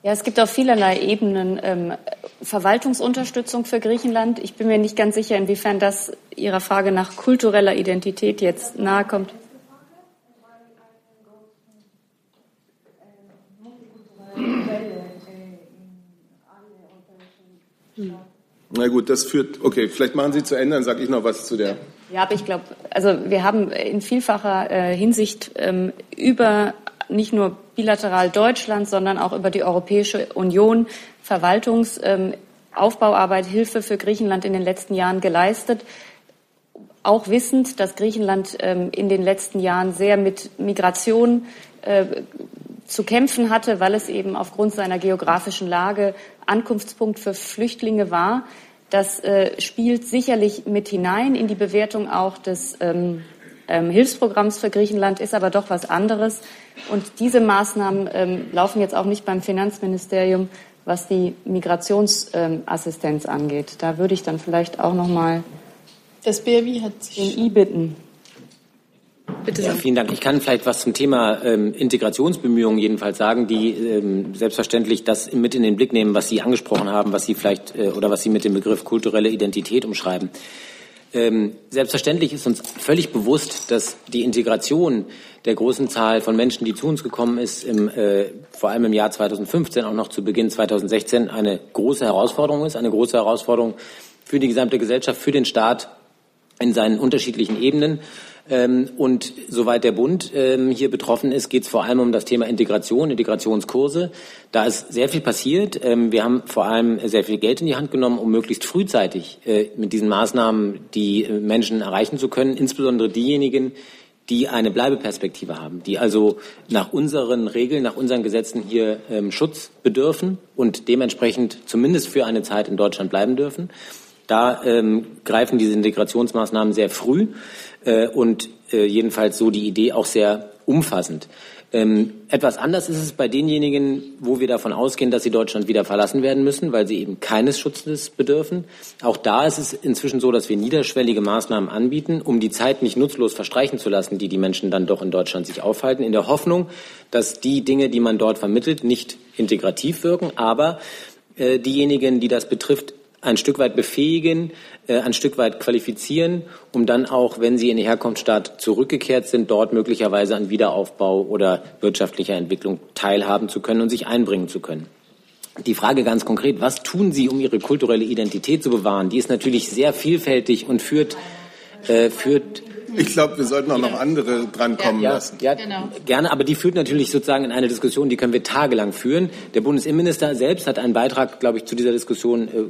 Ja, es gibt auf vielerlei Ebenen ähm, Verwaltungsunterstützung für Griechenland. Ich bin mir nicht ganz sicher, inwiefern das Ihrer Frage nach kultureller Identität jetzt nahe kommt. Na gut, das führt, okay, vielleicht machen Sie zu Ende, dann sage ich noch was zu der. Ja, aber ich glaube, also wir haben in vielfacher äh, Hinsicht ähm, über nicht nur bilateral Deutschland, sondern auch über die Europäische Union Verwaltungsaufbauarbeit, ähm, Hilfe für Griechenland in den letzten Jahren geleistet. Auch wissend, dass Griechenland ähm, in den letzten Jahren sehr mit Migration äh, zu kämpfen hatte, weil es eben aufgrund seiner geografischen Lage Ankunftspunkt für Flüchtlinge war. Das äh, spielt sicherlich mit hinein in die Bewertung auch des ähm, ähm, Hilfsprogramms für Griechenland, ist aber doch was anderes. Und diese Maßnahmen ähm, laufen jetzt auch nicht beim Finanzministerium, was die Migrationsassistenz angeht. Da würde ich dann vielleicht auch noch mal das BMI hat sich den I bitten. Bitte ja, vielen Dank. Ich kann vielleicht was zum Thema ähm, Integrationsbemühungen jedenfalls sagen, die ähm, selbstverständlich das mit in den Blick nehmen, was Sie angesprochen haben, was Sie vielleicht äh, oder was Sie mit dem Begriff kulturelle Identität umschreiben. Ähm, selbstverständlich ist uns völlig bewusst, dass die Integration der großen Zahl von Menschen, die zu uns gekommen ist, im, äh, vor allem im Jahr 2015, auch noch zu Beginn 2016, eine große Herausforderung ist, eine große Herausforderung für die gesamte Gesellschaft, für den Staat in seinen unterschiedlichen Ebenen. Ähm, und soweit der Bund ähm, hier betroffen ist, geht es vor allem um das Thema Integration, Integrationskurse. Da ist sehr viel passiert. Ähm, wir haben vor allem sehr viel Geld in die Hand genommen, um möglichst frühzeitig äh, mit diesen Maßnahmen die äh, Menschen erreichen zu können, insbesondere diejenigen, die eine Bleibeperspektive haben, die also nach unseren Regeln, nach unseren Gesetzen hier Schutz bedürfen und dementsprechend zumindest für eine Zeit in Deutschland bleiben dürfen. Da ähm, greifen diese Integrationsmaßnahmen sehr früh äh, und äh, jedenfalls so die Idee auch sehr umfassend. Ähm, etwas anders ist es bei denjenigen, wo wir davon ausgehen, dass sie Deutschland wieder verlassen werden müssen, weil sie eben keines Schutzes bedürfen. Auch da ist es inzwischen so, dass wir niederschwellige Maßnahmen anbieten, um die Zeit nicht nutzlos verstreichen zu lassen, die die Menschen dann doch in Deutschland sich aufhalten, in der Hoffnung, dass die Dinge, die man dort vermittelt, nicht integrativ wirken, aber äh, diejenigen, die das betrifft, ein Stück weit befähigen, äh, ein Stück weit qualifizieren, um dann auch, wenn sie in den Herkunftsstaat zurückgekehrt sind, dort möglicherweise an Wiederaufbau oder wirtschaftlicher Entwicklung teilhaben zu können und sich einbringen zu können. Die Frage ganz konkret, was tun Sie, um Ihre kulturelle Identität zu bewahren? Die ist natürlich sehr vielfältig und führt, äh, führt ich glaube, wir sollten auch noch andere drankommen ja, lassen. Ja, genau. gerne, aber die führt natürlich sozusagen in eine Diskussion, die können wir tagelang führen. Der Bundesinnenminister selbst hat einen Beitrag, glaube ich, zu dieser Diskussion äh,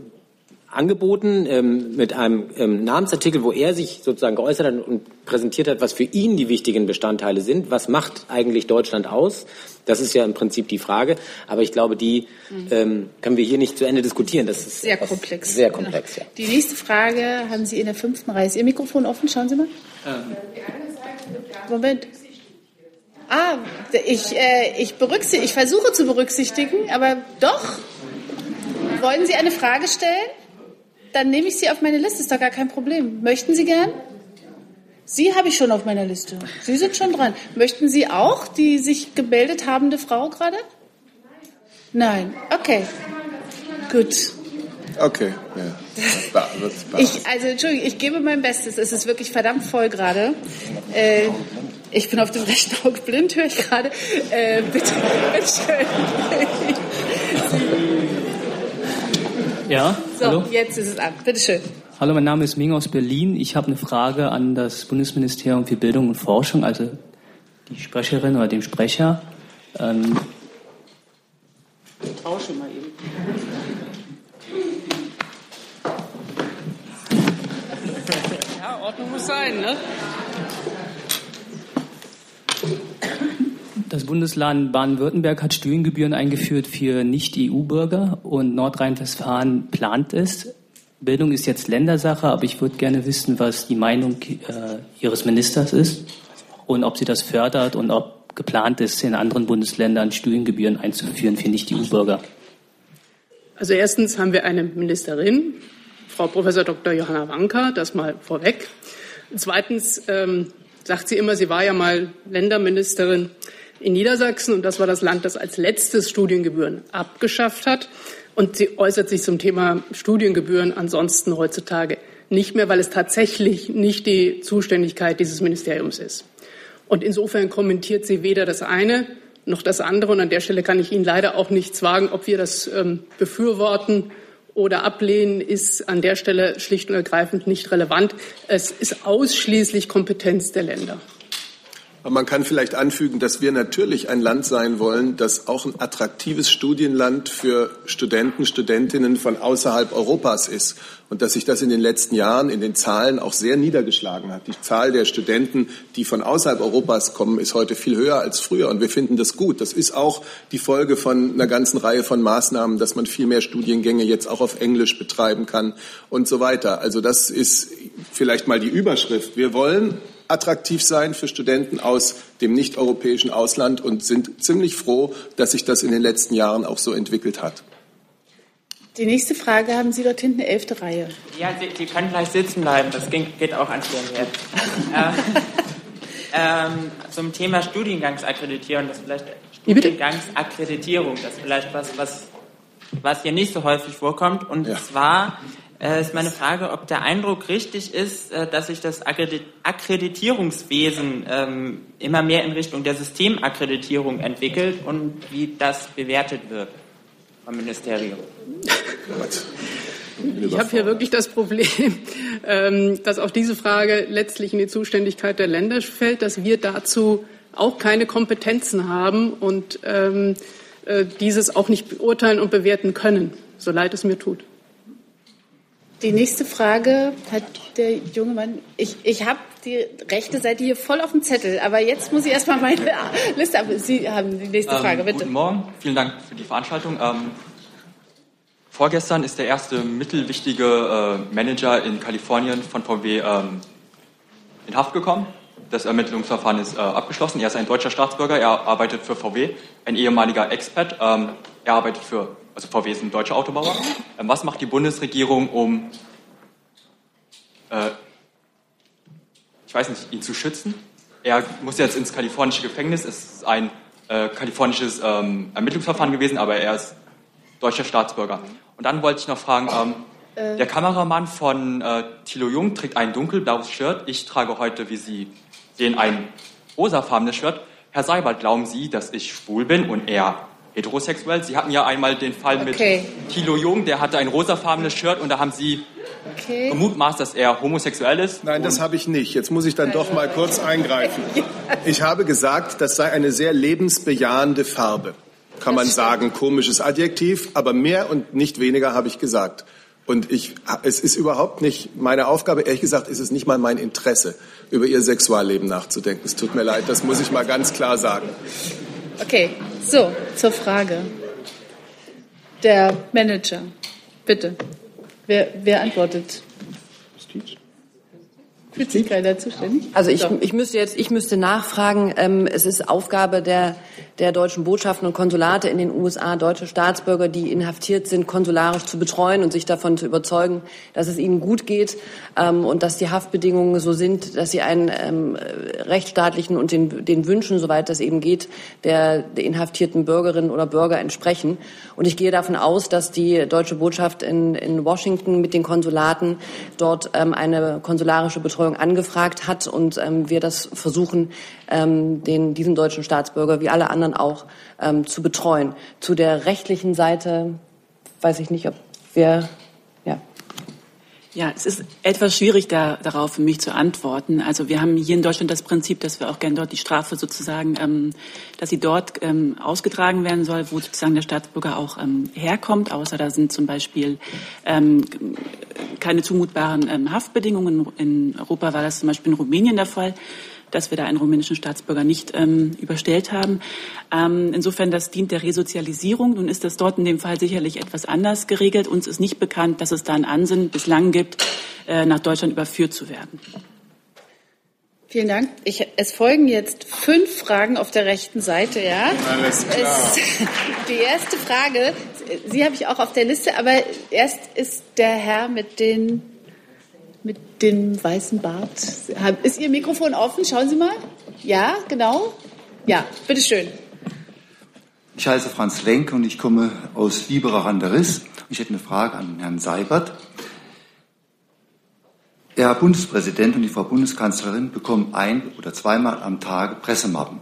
angeboten ähm, mit einem ähm, Namensartikel, wo er sich sozusagen geäußert hat und präsentiert hat, was für ihn die wichtigen Bestandteile sind. Was macht eigentlich Deutschland aus? Das ist ja im Prinzip die Frage. Aber ich glaube, die mhm. ähm, können wir hier nicht zu Ende diskutieren. Das ist sehr komplex. Sehr komplex, ja. Die nächste Frage haben Sie in der fünften Reihe. Ist Ihr Mikrofon offen? Schauen Sie mal. Moment. Ah, ich, äh, ich, berücksichtige, ich versuche zu berücksichtigen, aber doch. Wollen Sie eine Frage stellen? Dann nehme ich Sie auf meine Liste, ist doch gar kein Problem. Möchten Sie gern? Sie habe ich schon auf meiner Liste. Sie sind schon dran. Möchten Sie auch die sich gemeldet habende Frau gerade? Nein. Okay. Gut. Okay. Ja. Ich, also Entschuldigung, ich gebe mein Bestes. Es ist wirklich verdammt voll gerade. Äh, ich bin auf dem rechten Auge blind, höre ich gerade. Äh, bitte, bitte schön. Ja, so, hallo? jetzt ist es an. Bitte schön. Hallo, mein Name ist Ming aus Berlin. Ich habe eine Frage an das Bundesministerium für Bildung und Forschung, also die Sprecherin oder dem Sprecher. Ähm, Wir tauschen mal eben. Ja, Ordnung muss sein, ne? Das Bundesland Baden-Württemberg hat Studiengebühren eingeführt für Nicht-EU-Bürger und Nordrhein-Westfalen plant es. Bildung ist jetzt Ländersache, aber ich würde gerne wissen, was die Meinung äh, Ihres Ministers ist und ob sie das fördert und ob geplant ist, in anderen Bundesländern Studiengebühren einzuführen für Nicht-EU-Bürger. Also erstens haben wir eine Ministerin, Frau Professor Dr. Johanna Wanka, das mal vorweg. Zweitens ähm, sagt sie immer, sie war ja mal Länderministerin in Niedersachsen und das war das Land, das als letztes Studiengebühren abgeschafft hat. Und sie äußert sich zum Thema Studiengebühren ansonsten heutzutage nicht mehr, weil es tatsächlich nicht die Zuständigkeit dieses Ministeriums ist. Und insofern kommentiert sie weder das eine noch das andere. Und an der Stelle kann ich Ihnen leider auch nicht sagen, ob wir das ähm, befürworten oder ablehnen, ist an der Stelle schlicht und ergreifend nicht relevant. Es ist ausschließlich Kompetenz der Länder. Aber man kann vielleicht anfügen, dass wir natürlich ein Land sein wollen, das auch ein attraktives Studienland für Studenten, Studentinnen von außerhalb Europas ist. Und dass sich das in den letzten Jahren in den Zahlen auch sehr niedergeschlagen hat. Die Zahl der Studenten, die von außerhalb Europas kommen, ist heute viel höher als früher. Und wir finden das gut. Das ist auch die Folge von einer ganzen Reihe von Maßnahmen, dass man viel mehr Studiengänge jetzt auch auf Englisch betreiben kann und so weiter. Also das ist vielleicht mal die Überschrift. Wir wollen attraktiv sein für Studenten aus dem nicht-europäischen Ausland und sind ziemlich froh, dass sich das in den letzten Jahren auch so entwickelt hat. Die nächste Frage haben Sie dort hinten, elfte Reihe. Ja, Sie, Sie können gleich sitzen bleiben. Das ging, geht auch an Stellen jetzt. ähm, zum Thema Studiengangsakkreditierung, das vielleicht Studiengangsakkreditierung, das ist vielleicht was, was, was hier nicht so häufig vorkommt. Und ja. zwar äh, ist meine Frage, ob der Eindruck richtig ist, äh, dass sich das Akkreditierungswesen ähm, immer mehr in Richtung der Systemakkreditierung entwickelt und wie das bewertet wird vom Ministerium. Ich habe hier wirklich das Problem, ähm, dass auch diese Frage letztlich in die Zuständigkeit der Länder fällt, dass wir dazu auch keine Kompetenzen haben und ähm, äh, dieses auch nicht beurteilen und bewerten können, so leid es mir tut. Die nächste Frage hat der junge Mann. Ich, ich habe die rechte Seite hier voll auf dem Zettel, aber jetzt muss ich erstmal meine Liste ab. Sie haben die nächste ähm, Frage, bitte. Guten Morgen, vielen Dank für die Veranstaltung. Ähm, vorgestern ist der erste mittelwichtige äh, Manager in Kalifornien von VW ähm, in Haft gekommen. Das Ermittlungsverfahren ist äh, abgeschlossen. Er ist ein deutscher Staatsbürger, er arbeitet für VW, ein ehemaliger Expat. Ähm, er arbeitet für also VW ist ein deutscher Autobauer. Ähm, was macht die Bundesregierung, um, äh, ich weiß nicht, ihn zu schützen? Er muss jetzt ins kalifornische Gefängnis. Es ist ein äh, kalifornisches ähm, Ermittlungsverfahren gewesen, aber er ist deutscher Staatsbürger. Und dann wollte ich noch fragen, ähm, Äh, Der Kameramann von äh, Thilo Jung trägt ein dunkelblaues Shirt. Ich trage heute, wie Sie sehen, ein rosafarbenes Shirt. Herr Seibert, glauben Sie, dass ich schwul bin und er heterosexuell? Sie hatten ja einmal den Fall Okay. mit Thilo Jung, der hatte ein rosafarbenes Shirt und da haben Sie Okay. gemutmaßt, dass er homosexuell ist. Nein, das habe ich nicht. Jetzt muss ich dann doch mal kurz eingreifen. Ich habe gesagt, das sei eine sehr lebensbejahende Farbe. Kann man sagen, komisches Adjektiv, aber mehr und nicht weniger habe ich gesagt. Und ich, es ist überhaupt nicht meine Aufgabe, ehrlich gesagt, ist es nicht mal mein Interesse, über ihr Sexualleben nachzudenken. Es tut mir leid, das muss ich mal ganz klar sagen. Okay, so, zur Frage. Der Manager, bitte. Wer, wer antwortet? Fühlt sich keiner zuständig? Also ich, ich müsste jetzt, ich müsste nachfragen. Ähm, es ist Aufgabe der der deutschen Botschaften und Konsulate in den USA, deutsche Staatsbürger, die inhaftiert sind, konsularisch zu betreuen und sich davon zu überzeugen, dass es ihnen gut geht ähm, und dass die Haftbedingungen so sind, dass sie einen ähm, rechtsstaatlichen und den, den Wünschen, soweit das eben geht, der, der inhaftierten Bürgerinnen oder Bürger entsprechen. Und ich gehe davon aus, dass die deutsche Botschaft in, in Washington mit den Konsulaten dort ähm, eine konsularische Betreuung angefragt hat und ähm, wir das versuchen, ähm, den, diesen deutschen Staatsbürger wie alle anderen auch ähm, zu betreuen. Zu der rechtlichen Seite weiß ich nicht, ob wir ja. Es ist etwas schwierig, da, darauf für mich zu antworten. Also wir haben hier in Deutschland das Prinzip, dass wir auch gerne dort die Strafe sozusagen, ähm, dass sie dort ähm, ausgetragen werden soll, wo sozusagen der Staatsbürger auch ähm, herkommt, außer da sind zum Beispiel ähm, keine zumutbaren ähm, Haftbedingungen. In Europa war das zum Beispiel in Rumänien der Fall dass wir da einen rumänischen Staatsbürger nicht ähm, überstellt haben. Ähm, insofern, das dient der Resozialisierung. Nun ist das dort in dem Fall sicherlich etwas anders geregelt. Uns ist nicht bekannt, dass es da ein Ansinnen bislang gibt, äh, nach Deutschland überführt zu werden. Vielen Dank. Ich, es folgen jetzt fünf Fragen auf der rechten Seite, ja? Alles klar. Es, die erste Frage, Sie habe ich auch auf der Liste, aber erst ist der Herr mit den mit dem weißen Bart. Ist Ihr Mikrofon offen? Schauen Sie mal. Ja, genau. Ja, bitteschön. Ich heiße Franz Lenk und ich komme aus Biberach an der Riss. Ich hätte eine Frage an Herrn Seibert. Der Herr Bundespräsident und die Frau Bundeskanzlerin bekommen ein oder zweimal am Tag Pressemappen.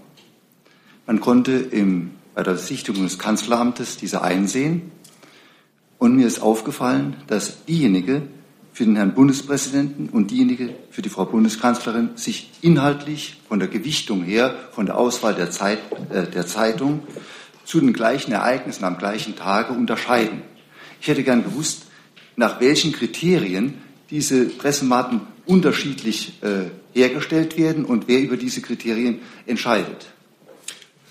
Man konnte im, bei der Sichtung des Kanzleramtes diese einsehen. Und mir ist aufgefallen, dass diejenige für den Herrn Bundespräsidenten und diejenige für die Frau Bundeskanzlerin sich inhaltlich von der Gewichtung her, von der Auswahl der, Zeit, äh, der Zeitung zu den gleichen Ereignissen am gleichen Tage unterscheiden. Ich hätte gern gewusst, nach welchen Kriterien diese Pressemappen unterschiedlich äh, hergestellt werden und wer über diese Kriterien entscheidet.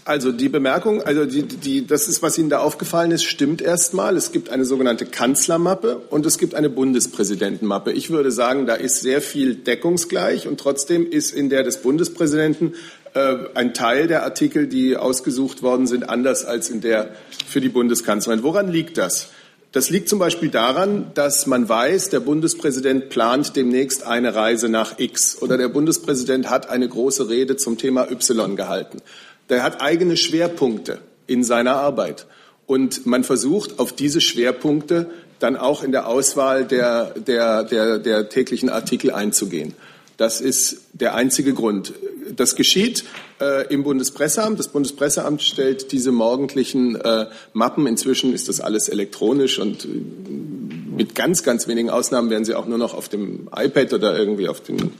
Also die Bemerkung, also die, die, das ist, was Ihnen da aufgefallen ist, stimmt erstmal. Es gibt eine sogenannte Kanzlermappe und es gibt eine Bundespräsidentenmappe. Ich würde sagen, da ist sehr viel deckungsgleich und trotzdem ist in der des Bundespräsidenten äh, ein Teil der Artikel, die ausgesucht worden sind, anders als in der für die Bundeskanzlerin. Woran liegt das? Das liegt zum Beispiel daran, dass man weiß, der Bundespräsident plant demnächst eine Reise nach X oder der Bundespräsident hat eine große Rede zum Thema Y gehalten. Der hat eigene Schwerpunkte in seiner Arbeit. Und man versucht, auf diese Schwerpunkte dann auch in der Auswahl der, der, der, der täglichen Artikel einzugehen. Das ist der einzige Grund. Das geschieht äh, im Bundespresseamt. Das Bundespresseamt stellt diese morgendlichen äh, Mappen. Inzwischen ist das alles elektronisch und äh, mit ganz, ganz wenigen Ausnahmen werden sie auch nur noch auf dem iPad oder irgendwie auf dem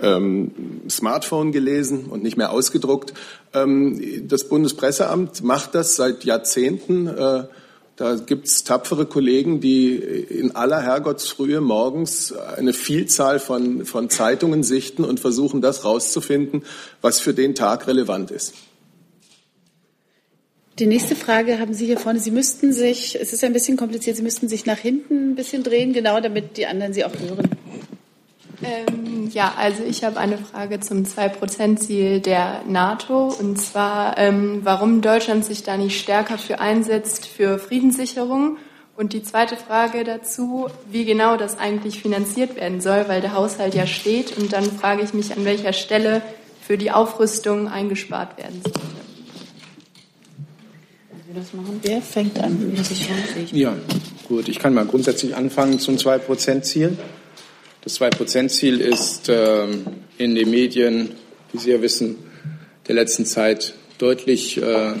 ähm, Smartphone gelesen und nicht mehr ausgedruckt. Ähm, das Bundespresseamt macht das seit Jahrzehnten. Äh, da gibt's tapfere Kollegen, die in aller Herrgottsfrühe morgens eine Vielzahl von, von Zeitungen sichten und versuchen, das rauszufinden, was für den Tag relevant ist. Die nächste Frage haben Sie hier vorne. Sie müssten sich, es ist ein bisschen kompliziert, Sie müssten sich nach hinten ein bisschen drehen, genau, damit die anderen Sie auch hören. Ähm, ja, also ich habe eine Frage zum 2-Prozent-Ziel der NATO und zwar, ähm, warum Deutschland sich da nicht stärker für einsetzt für Friedenssicherung. Und die zweite Frage dazu, wie genau das eigentlich finanziert werden soll, weil der Haushalt ja steht. Und dann frage ich mich, an welcher Stelle für die Aufrüstung eingespart werden soll. das machen? Wer fängt an? Ja, Gut, ich kann mal grundsätzlich anfangen zum Zwei-Prozent-Ziel. Das Zwei-Prozent-Ziel ist äh, in den Medien, wie Sie ja wissen, der letzten Zeit deutlich äh,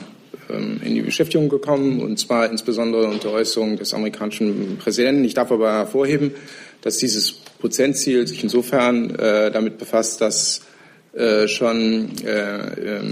ähm, in die Beschäftigung gekommen, und zwar insbesondere unter Äußerungen des amerikanischen Präsidenten. Ich darf aber hervorheben, dass dieses Prozentziel sich insofern äh, damit befasst, dass äh, schon äh,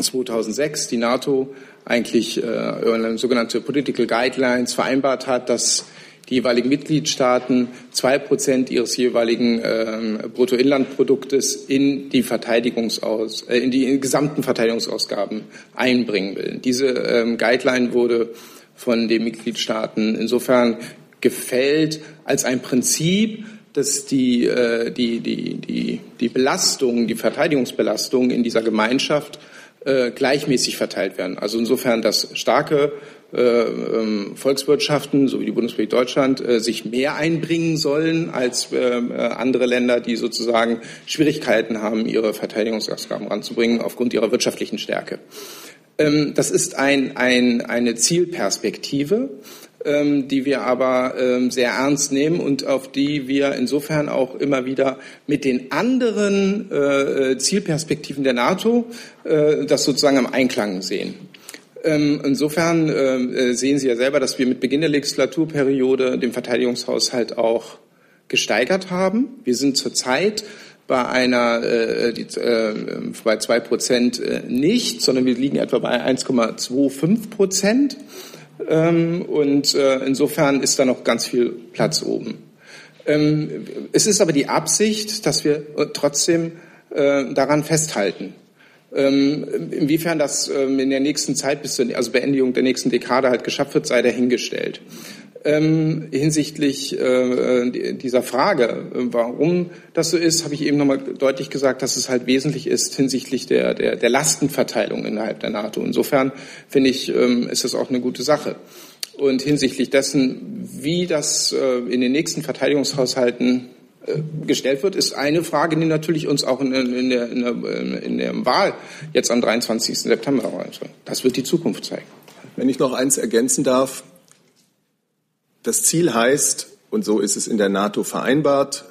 2006 ähm, die NATO eigentlich äh, sogenannte Political Guidelines vereinbart hat, dass die jeweiligen Mitgliedstaaten zwei Prozent ihres jeweiligen äh, Bruttoinlandproduktes in die Verteidigungsaus, äh, in die gesamten Verteidigungsausgaben einbringen will. Diese ähm, Guideline wurde von den Mitgliedstaaten insofern gefällt als ein Prinzip, dass die, äh, die, die, die, die Belastung, die Verteidigungsbelastung in dieser Gemeinschaft äh, gleichmäßig verteilt werden. Also insofern, dass starke ähm, Volkswirtschaften, so wie die Bundesrepublik Deutschland, äh, sich mehr einbringen sollen als äh, andere Länder, die sozusagen Schwierigkeiten haben, ihre Verteidigungsausgaben ranzubringen aufgrund ihrer wirtschaftlichen Stärke. Ähm, das ist ein, ein, eine Zielperspektive, ähm, die wir aber sehr ernst nehmen und auf die wir insofern auch immer wieder mit den anderen Zielperspektiven der NATO das sozusagen im Einklang sehen. Ähm, insofern ähm, äh, sehen Sie ja selber, dass wir mit Beginn der Legislaturperiode den Verteidigungshaushalt auch gesteigert haben. Wir sind zurzeit bei einer äh, die, äh, bei zwei Prozent äh, nicht, sondern wir liegen etwa bei 1,25 Prozent. Ähm, und äh, insofern ist da noch ganz viel Platz oben. Ähm, es ist aber die Absicht, dass wir äh, trotzdem daran festhalten. Ähm, inwiefern das ähm, in der nächsten Zeit bis zur also Beendigung der nächsten Dekade halt geschafft wird, sei dahingestellt. Ähm, hinsichtlich äh, dieser Frage, warum das so ist, habe ich eben nochmal deutlich gesagt, dass es halt wesentlich ist hinsichtlich der, der, der Lastenverteilung innerhalb der NATO. Insofern finde ich, ist das auch eine gute Sache. Und hinsichtlich dessen, wie das äh, in den nächsten Verteidigungshaushalten äh, gestellt wird, ist eine Frage, die natürlich uns auch in, in, der, in, der, in der Wahl jetzt am 23. September erreicht. Das wird die Zukunft zeigen. Wenn ich noch eins ergänzen darf, das Ziel heißt, und so ist es in der NATO vereinbart,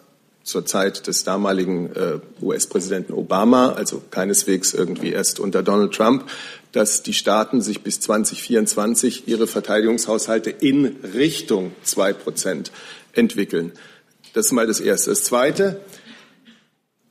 zur Zeit des damaligen äh, US-Präsidenten Obama, also keineswegs irgendwie erst unter Donald Trump, dass die Staaten sich bis 2024 ihre Verteidigungshaushalte in Richtung zwei Prozent entwickeln. Das ist mal das Erste. Das Zweite,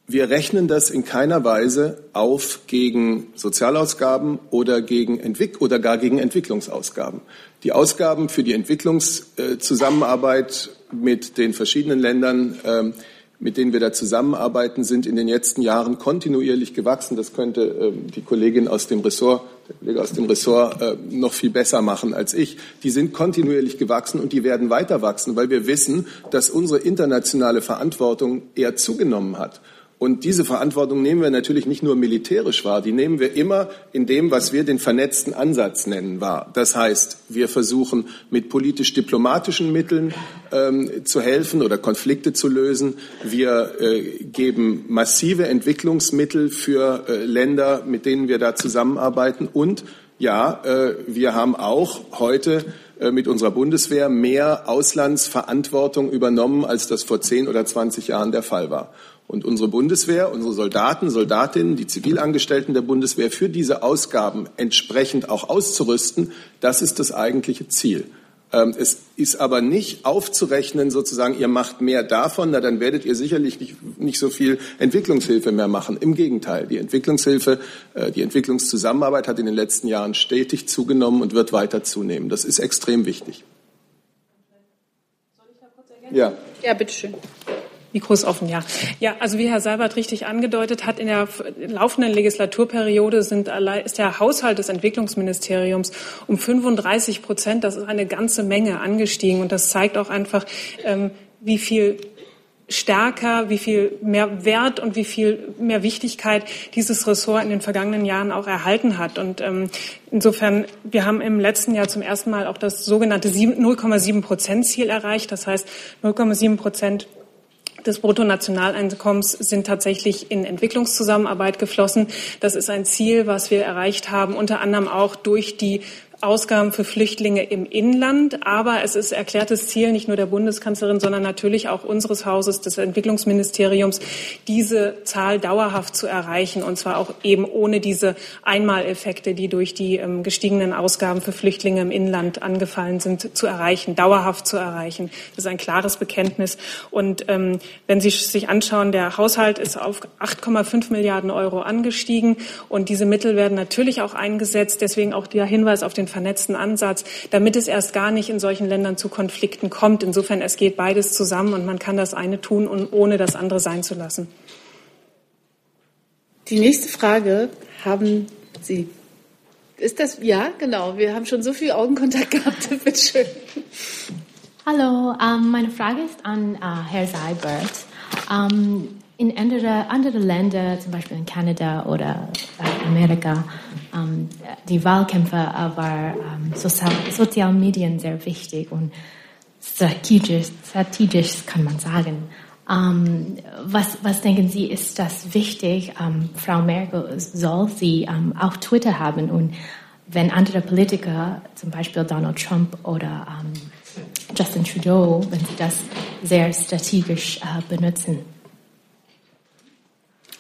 wir rechnen das in keiner Weise auf gegen Sozialausgaben oder, gegen Entwick oder gar gegen Entwicklungsausgaben. Die Ausgaben für die Entwicklungszusammenarbeit mit den verschiedenen Ländern ähm, mit denen wir da zusammenarbeiten, sind in den letzten Jahren kontinuierlich gewachsen. Das könnte äh, die Kollegin aus dem Ressort, der Kollege aus dem Ressort äh, noch viel besser machen als ich. Die sind kontinuierlich gewachsen und die werden weiter wachsen, weil wir wissen, dass unsere internationale Verantwortung eher zugenommen hat. Und diese Verantwortung nehmen wir natürlich nicht nur militärisch wahr, die nehmen wir immer in dem, was wir den vernetzten Ansatz nennen, wahr. Das heißt, wir versuchen mit politisch-diplomatischen Mitteln ähm, zu helfen oder Konflikte zu lösen. Wir äh, geben massive Entwicklungsmittel für äh, Länder, mit denen wir da zusammenarbeiten. Und ja, äh, wir haben auch heute äh, mit unserer Bundeswehr mehr Auslandsverantwortung übernommen, als das vor zehn oder zwanzig Jahren der Fall war. Und unsere Bundeswehr, unsere Soldaten, Soldatinnen, die Zivilangestellten der Bundeswehr für diese Ausgaben entsprechend auch auszurüsten, das ist das eigentliche Ziel. Ähm, es ist aber nicht aufzurechnen, sozusagen, ihr macht mehr davon, na, dann werdet ihr sicherlich nicht, nicht so viel Entwicklungshilfe mehr machen. Im Gegenteil, die Entwicklungshilfe, äh, die Entwicklungszusammenarbeit hat in den letzten Jahren stetig zugenommen und wird weiter zunehmen. Das ist extrem wichtig. Soll ich da kurz ergänzen? Ja. Ja, bitteschön. Mikro ist offen, ja. Ja, also wie Herr Seibert richtig angedeutet hat, in der laufenden Legislaturperiode sind, ist der Haushalt des Entwicklungsministeriums um 35 Prozent, das ist eine ganze Menge angestiegen. Und das zeigt auch einfach, ähm, wie viel stärker, wie viel mehr Wert und wie viel mehr Wichtigkeit dieses Ressort in den vergangenen Jahren auch erhalten hat. Und ähm, insofern, wir haben im letzten Jahr zum ersten Mal auch das sogenannte 0,7 Prozent Ziel erreicht. Das heißt, 0,7 Prozent des Bruttonationaleinkommens sind tatsächlich in Entwicklungszusammenarbeit geflossen. Das ist ein Ziel, was wir erreicht haben, unter anderem auch durch die Ausgaben für Flüchtlinge im Inland. Aber es ist erklärtes Ziel nicht nur der Bundeskanzlerin, sondern natürlich auch unseres Hauses, des Entwicklungsministeriums, diese Zahl dauerhaft zu erreichen. Und zwar auch eben ohne diese Einmaleffekte, die durch die ähm, gestiegenen Ausgaben für Flüchtlinge im Inland angefallen sind, zu erreichen, dauerhaft zu erreichen. Das ist ein klares Bekenntnis. Und ähm, wenn Sie sich anschauen, der Haushalt ist auf 8,5 Milliarden Euro angestiegen. Und diese Mittel werden natürlich auch eingesetzt. Deswegen auch der Hinweis auf den vernetzten Ansatz, damit es erst gar nicht in solchen Ländern zu Konflikten kommt. Insofern, es geht beides zusammen und man kann das eine tun, ohne das andere sein zu lassen. Die nächste Frage haben Sie. Ist das, ja, genau. Wir haben schon so viel Augenkontakt gehabt. Bitte schön. Hallo, ähm, meine Frage ist an äh, Herr Seibert. Ähm, in andere, andere Länder, zum Beispiel in Kanada oder äh, Amerika, ähm, die Wahlkämpfe aber ähm, Sozial Sozialen Medien sehr wichtig und strategisch, strategisch kann man sagen. Ähm, was, was denken Sie, ist das wichtig? Ähm, Frau Merkel soll sie ähm, auch Twitter haben und wenn andere Politiker, zum Beispiel Donald Trump oder ähm, Justin Trudeau, wenn sie das sehr strategisch äh, benutzen.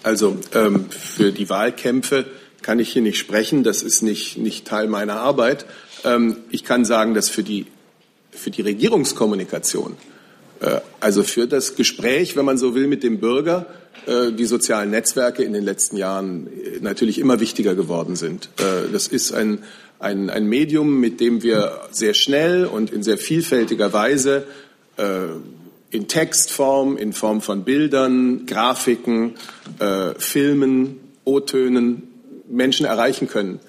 Also ähm, für die Wahlkämpfe kann ich hier nicht sprechen. Das ist nicht, nicht Teil meiner Arbeit. Ähm, ich kann sagen, dass für die, für die Regierungskommunikation, äh, also für das Gespräch, wenn man so will, mit dem Bürger, äh, die sozialen Netzwerke in den letzten Jahren äh, natürlich immer wichtiger geworden sind. Äh, das ist ein, ein, ein Medium, mit dem wir sehr schnell und in sehr vielfältiger Weise äh, in Textform, in Form von Bildern, Grafiken, äh, Filmen, O-Tönen Menschen erreichen können.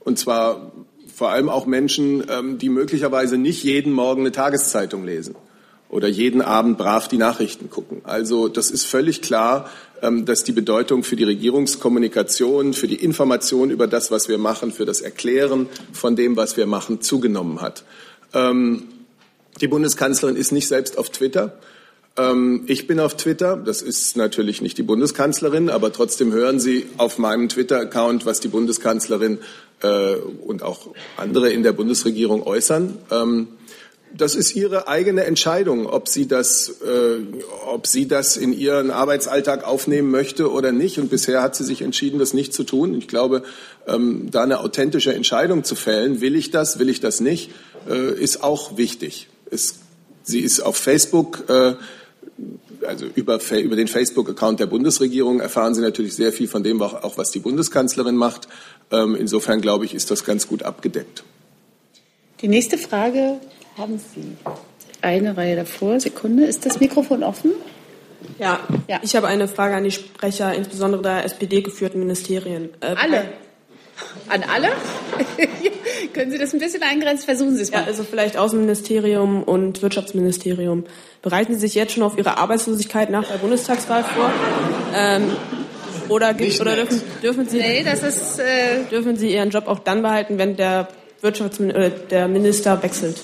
Und zwar vor allem auch Menschen, ähm, die möglicherweise nicht jeden Morgen eine Tageszeitung lesen oder jeden Abend brav die Nachrichten gucken. Also das ist völlig klar, ähm, dass die Bedeutung für die Regierungskommunikation, für die Information über das, was wir machen, für das Erklären von dem, was wir machen, zugenommen hat. Ähm, die Bundeskanzlerin ist nicht selbst auf Twitter. Ähm, ich bin auf Twitter. Das ist natürlich nicht die Bundeskanzlerin, aber trotzdem hören Sie auf meinem Twitter-Account, was die Bundeskanzlerin äh, und auch andere in der Bundesregierung äußern. Ähm, das ist ihre eigene Entscheidung, ob sie das, äh, ob sie das in ihren Arbeitsalltag aufnehmen möchte oder nicht. Und bisher hat sie sich entschieden, das nicht zu tun. Ich glaube, ähm, da eine authentische Entscheidung zu fällen, will ich das, will ich das nicht, äh, ist auch wichtig. Es, sie ist auf Facebook. Äh, also über, über den Facebook-Account der Bundesregierung erfahren Sie natürlich sehr viel von dem, auch was die Bundeskanzlerin macht. Ähm, insofern glaube ich, ist das ganz gut abgedeckt. Die nächste Frage haben Sie. Eine Reihe davor. Sekunde. Ist das Mikrofon offen? Ja, ja. ich habe eine Frage an die Sprecher, insbesondere der SPD-geführten Ministerien. Äh, alle? An alle? Können Sie das ein bisschen eingrenzen? Versuchen Sie es mal. Ja, also vielleicht Außenministerium und Wirtschaftsministerium. Bereiten Sie sich jetzt schon auf Ihre Arbeitslosigkeit nach der Bundestagswahl vor? Ähm, oder, gibt, oder dürfen, dürfen, Sie, nee, das ist, äh dürfen Sie Ihren Job auch dann behalten, wenn der Wirtschaftsminister oder der Minister wechselt?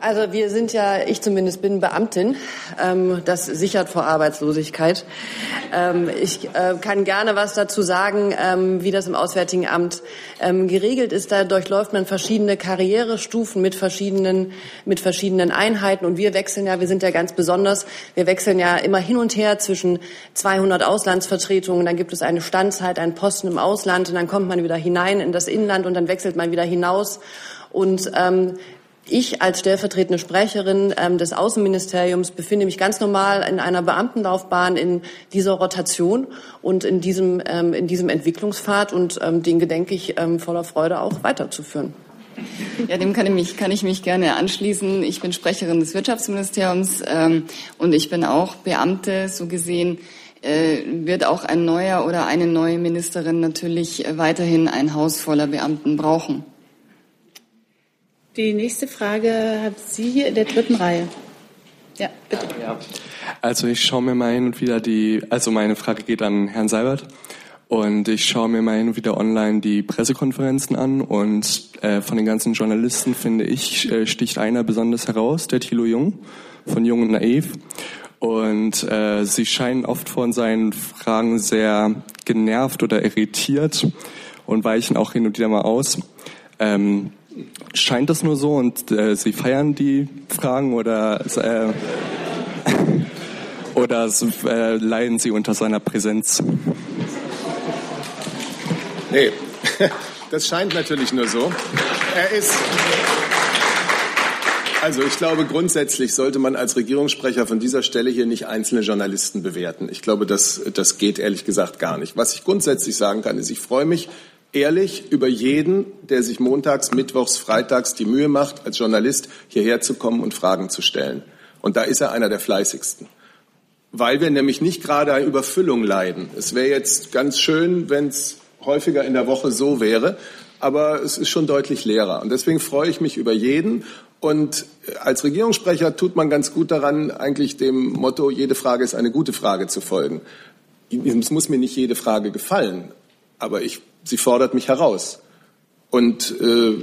Also wir sind ja, ich zumindest bin Beamtin. Ähm, das sichert vor Arbeitslosigkeit. Ähm, ich äh, kann gerne was dazu sagen, ähm, wie das im Auswärtigen Amt ähm, geregelt ist. Da durchläuft man verschiedene Karrierestufen mit verschiedenen, mit verschiedenen Einheiten. Und wir wechseln ja, wir sind ja ganz besonders, wir wechseln ja immer hin und her zwischen 200 Auslandsvertretungen. Dann gibt es eine Standzeit, einen Posten im Ausland und dann kommt man wieder hinein in das Inland und dann wechselt man wieder hinaus. Und ähm, ich als stellvertretende Sprecherin ähm, des Außenministeriums befinde mich ganz normal in einer Beamtenlaufbahn in dieser Rotation und in diesem, ähm, in diesem Entwicklungspfad und ähm, den gedenke ich ähm, voller Freude auch weiterzuführen. Ja, dem kann ich, mich, kann ich mich gerne anschließen. Ich bin Sprecherin des Wirtschaftsministeriums ähm, und ich bin auch Beamte. So gesehen äh, wird auch ein neuer oder eine neue Ministerin natürlich weiterhin ein Haus voller Beamten brauchen. Die nächste Frage hat Sie hier in der dritten Reihe. Ja, bitte. Ja. Also ich schaue mir mal hin und wieder die, also meine Frage geht an Herrn Seibert. Und ich schaue mir mal hin und wieder online die Pressekonferenzen an und äh, von den ganzen Journalisten finde ich, äh, sticht einer besonders heraus, der Thilo Jung von Jung und Naiv. Und äh, sie scheinen oft von seinen Fragen sehr genervt oder irritiert und weichen auch hin und wieder mal aus. Ähm, scheint das nur so und äh, Sie feiern die Fragen oder, äh, oder äh, leiden Sie unter seiner Präsenz? Nee, das scheint natürlich nur so. Er ist. Also ich glaube, grundsätzlich sollte man als Regierungssprecher von dieser Stelle hier nicht einzelne Journalisten bewerten. Ich glaube, das, das geht ehrlich gesagt gar nicht. Was ich grundsätzlich sagen kann, ist, ich freue mich ehrlich über jeden, der sich montags, mittwochs, freitags die Mühe macht, als Journalist hierher zu kommen und Fragen zu stellen. Und da ist er einer der fleißigsten. Weil wir nämlich nicht gerade an Überfüllung leiden. Es wäre jetzt ganz schön, wenn es häufiger in der Woche so wäre, aber es ist schon deutlich leerer. Und deswegen freue ich mich über jeden. Und als Regierungssprecher tut man ganz gut daran, eigentlich dem Motto, jede Frage ist eine gute Frage zu folgen. Es muss mir nicht jede Frage gefallen, aber ich sie fordert mich heraus. Und äh,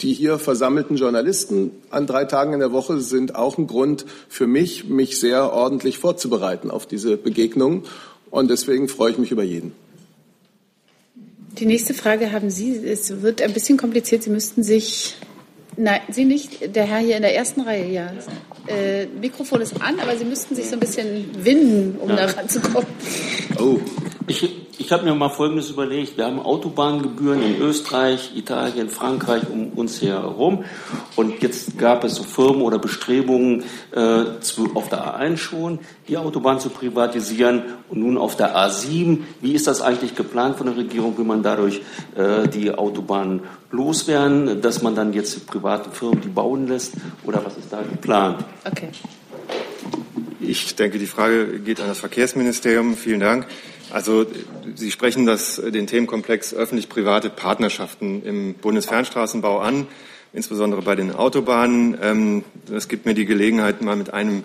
die hier versammelten Journalisten an drei Tagen in der Woche sind auch ein Grund für mich, mich sehr ordentlich vorzubereiten auf diese Begegnung. Und deswegen freue ich mich über jeden. Die nächste Frage haben Sie. Es wird ein bisschen kompliziert. Sie müssten sich. Nein, Sie nicht. Der Herr hier in der ersten Reihe, ja. Äh, Mikrofon ist an, aber Sie müssten sich so ein bisschen winden, um ja. da ranzukommen. Oh, ich, ich habe mir mal Folgendes überlegt. Wir haben Autobahngebühren in Österreich, Italien, Frankreich um uns herum. Und jetzt gab es so Firmen oder Bestrebungen, äh, zu, auf der A1 schon die Autobahn zu privatisieren und nun auf der A7. Wie ist das eigentlich geplant von der Regierung? Will man dadurch äh, die Autobahn loswerden, dass man dann jetzt private Firmen die bauen lässt? Oder was ist da geplant? Okay. Ich denke, die Frage geht an das Verkehrsministerium. Vielen Dank. Also Sie sprechen das, den Themenkomplex öffentlich-private Partnerschaften im Bundesfernstraßenbau an, insbesondere bei den Autobahnen. Ähm, das gibt mir die Gelegenheit, mal mit einem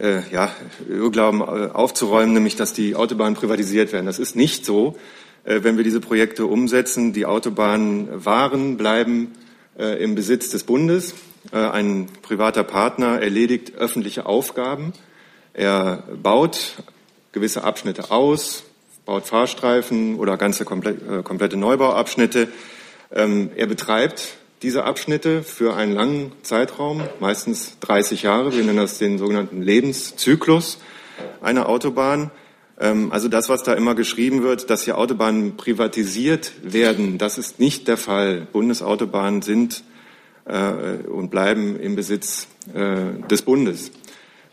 äh, ja, Irrglauben äh, aufzuräumen, nämlich dass die Autobahnen privatisiert werden. Das ist nicht so, äh, wenn wir diese Projekte umsetzen. Die Autobahnen waren, bleiben im Besitz des Bundes. Ein privater Partner erledigt öffentliche Aufgaben. Er baut gewisse Abschnitte aus, baut Fahrstreifen oder ganze komplette, komplette Neubauabschnitte. Ähm, er betreibt diese Abschnitte für einen langen Zeitraum, meistens 30 Jahre. Wir nennen das den sogenannten Lebenszyklus einer Autobahn. Ähm, also das, was da immer geschrieben wird, dass hier Autobahnen privatisiert werden, das ist nicht der Fall. Bundesautobahnen sind äh, und bleiben im Besitz äh, des Bundes.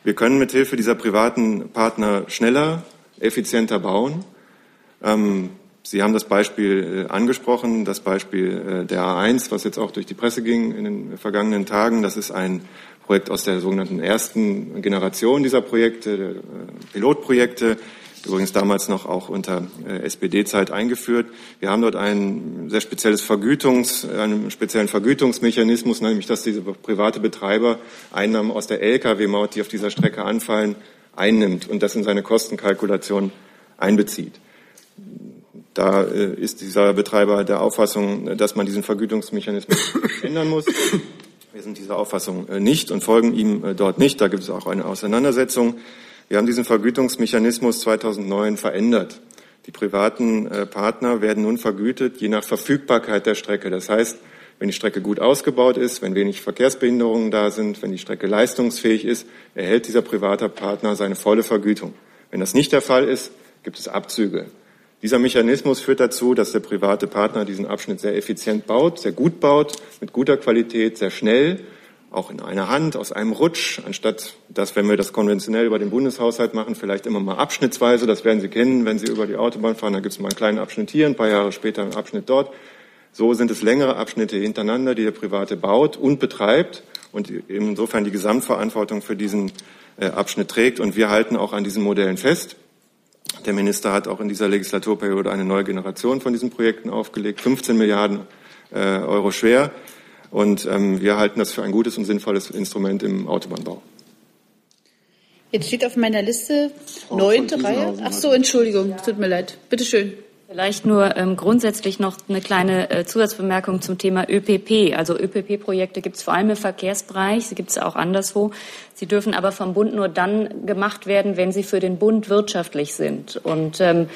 Wir können mithilfe dieser privaten Partner schneller, effizienter bauen. Ähm, Sie haben das Beispiel äh, angesprochen, das Beispiel äh, der A1, was jetzt auch durch die Presse ging in den vergangenen Tagen. Das ist ein Projekt aus der sogenannten ersten Generation dieser Projekte, äh, Pilotprojekte, übrigens damals noch auch unter SPD-Zeit eingeführt. Wir haben dort ein sehr spezielles Vergütungs, einen speziellen Vergütungsmechanismus, nämlich dass diese private Betreiber Einnahmen aus der Lkw-Maut, die auf dieser Strecke anfallen, einnimmt und das in seine Kostenkalkulation einbezieht. Da äh, ist dieser Betreiber der Auffassung, dass man diesen Vergütungsmechanismus ändern muss. Wir sind dieser Auffassung äh, nicht und folgen ihm äh, dort nicht. Da gibt es auch eine Auseinandersetzung. Wir haben diesen Vergütungsmechanismus 2009 verändert. Die privaten Partner werden nun vergütet, je nach Verfügbarkeit der Strecke. Das heißt, wenn die Strecke gut ausgebaut ist, wenn wenig Verkehrsbehinderungen da sind, wenn die Strecke leistungsfähig ist, erhält dieser private Partner seine volle Vergütung. Wenn das nicht der Fall ist, gibt es Abzüge. Dieser Mechanismus führt dazu, dass der private Partner diesen Abschnitt sehr effizient baut, sehr gut baut, mit guter Qualität, sehr schnell, auch in einer Hand, aus einem Rutsch, anstatt dass, wenn wir das konventionell über den Bundeshaushalt machen, vielleicht immer mal abschnittsweise, das werden Sie kennen, wenn Sie über die Autobahn fahren, da gibt es mal einen kleinen Abschnitt hier, ein paar Jahre später einen Abschnitt dort. So sind es längere Abschnitte hintereinander, die der Private baut und betreibt und insofern die Gesamtverantwortung für diesen äh, Abschnitt trägt. Und wir halten auch an diesen Modellen fest. Der Minister hat auch in dieser Legislaturperiode eine neue Generation von diesen Projekten aufgelegt, 15 Milliarden äh, Euro schwer. Und ähm, wir halten das für ein gutes und sinnvolles Instrument im Autobahnbau. Jetzt steht auf meiner Liste neunte Reihe. Ach so, Entschuldigung, tut mir leid. Bitte schön. Vielleicht nur ähm, grundsätzlich noch eine kleine äh, Zusatzbemerkung zum Thema ÖPP. Also ÖPP-Projekte gibt es vor allem im Verkehrsbereich, sie gibt es auch anderswo. Sie dürfen aber vom Bund nur dann gemacht werden, wenn sie für den Bund wirtschaftlich sind. Und ähm,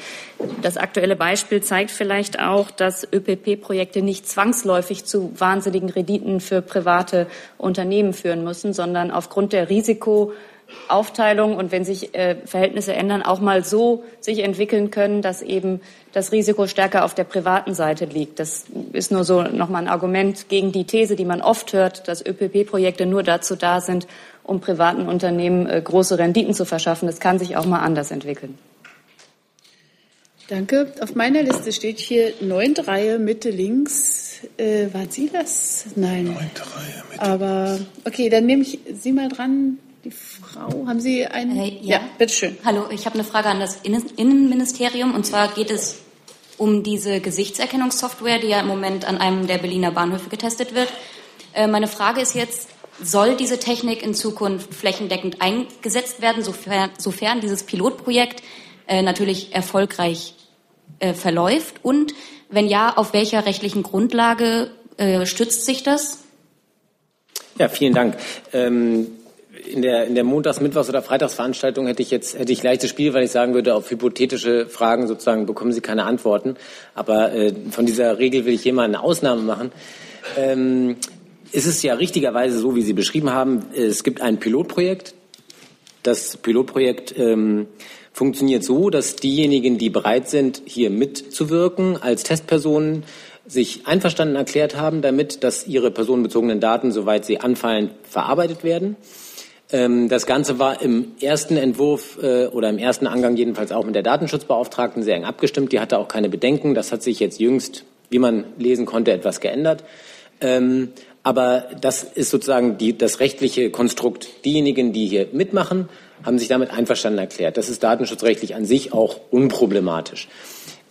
das aktuelle Beispiel zeigt vielleicht auch, dass ÖPP-Projekte nicht zwangsläufig zu wahnsinnigen Renditen für private Unternehmen führen müssen, sondern aufgrund der Risiko Aufteilung und wenn sich äh, Verhältnisse ändern, auch mal so sich entwickeln können, dass eben das Risiko stärker auf der privaten Seite liegt. Das ist nur so nochmal ein Argument gegen die These, die man oft hört, dass ÖPP-Projekte nur dazu da sind, um privaten Unternehmen äh, große Renditen zu verschaffen. Das kann sich auch mal anders entwickeln. Danke. Auf meiner Liste steht hier neunte Reihe, Mitte links. Äh, waren Sie das? Nein. Neunte Reihe, Mitte. Aber okay, dann nehme ich Sie mal dran. Die Frau, haben Sie einen? Äh, ja. ja, bitteschön. Hallo, ich habe eine Frage an das Innenministerium. Und zwar geht es um diese Gesichtserkennungssoftware, die ja im Moment an einem der Berliner Bahnhöfe getestet wird. Äh, meine Frage ist jetzt, soll diese Technik in Zukunft flächendeckend eingesetzt werden, sofern, sofern dieses Pilotprojekt äh, natürlich erfolgreich äh, verläuft? Und wenn ja, auf welcher rechtlichen Grundlage äh, stützt sich das? Ja, vielen Dank. Ähm in der, in der Montags-, Mittwochs- oder Freitagsveranstaltung hätte ich jetzt hätte ich leichtes Spiel, weil ich sagen würde, auf hypothetische Fragen sozusagen bekommen Sie keine Antworten. Aber äh, von dieser Regel will ich hier mal eine Ausnahme machen. Ähm, es ist ja richtigerweise so, wie Sie beschrieben haben, es gibt ein Pilotprojekt. Das Pilotprojekt ähm, funktioniert so, dass diejenigen, die bereit sind, hier mitzuwirken als Testpersonen, sich einverstanden erklärt haben damit, dass ihre personenbezogenen Daten, soweit sie anfallen, verarbeitet werden. Ähm, das Ganze war im ersten Entwurf äh, oder im ersten Angang jedenfalls auch mit der Datenschutzbeauftragten sehr eng abgestimmt. Die hatte auch keine Bedenken. Das hat sich jetzt jüngst, wie man lesen konnte, etwas geändert. Ähm, aber das ist sozusagen die, das rechtliche Konstrukt. Diejenigen, die hier mitmachen, haben sich damit einverstanden erklärt. Das ist datenschutzrechtlich an sich auch unproblematisch.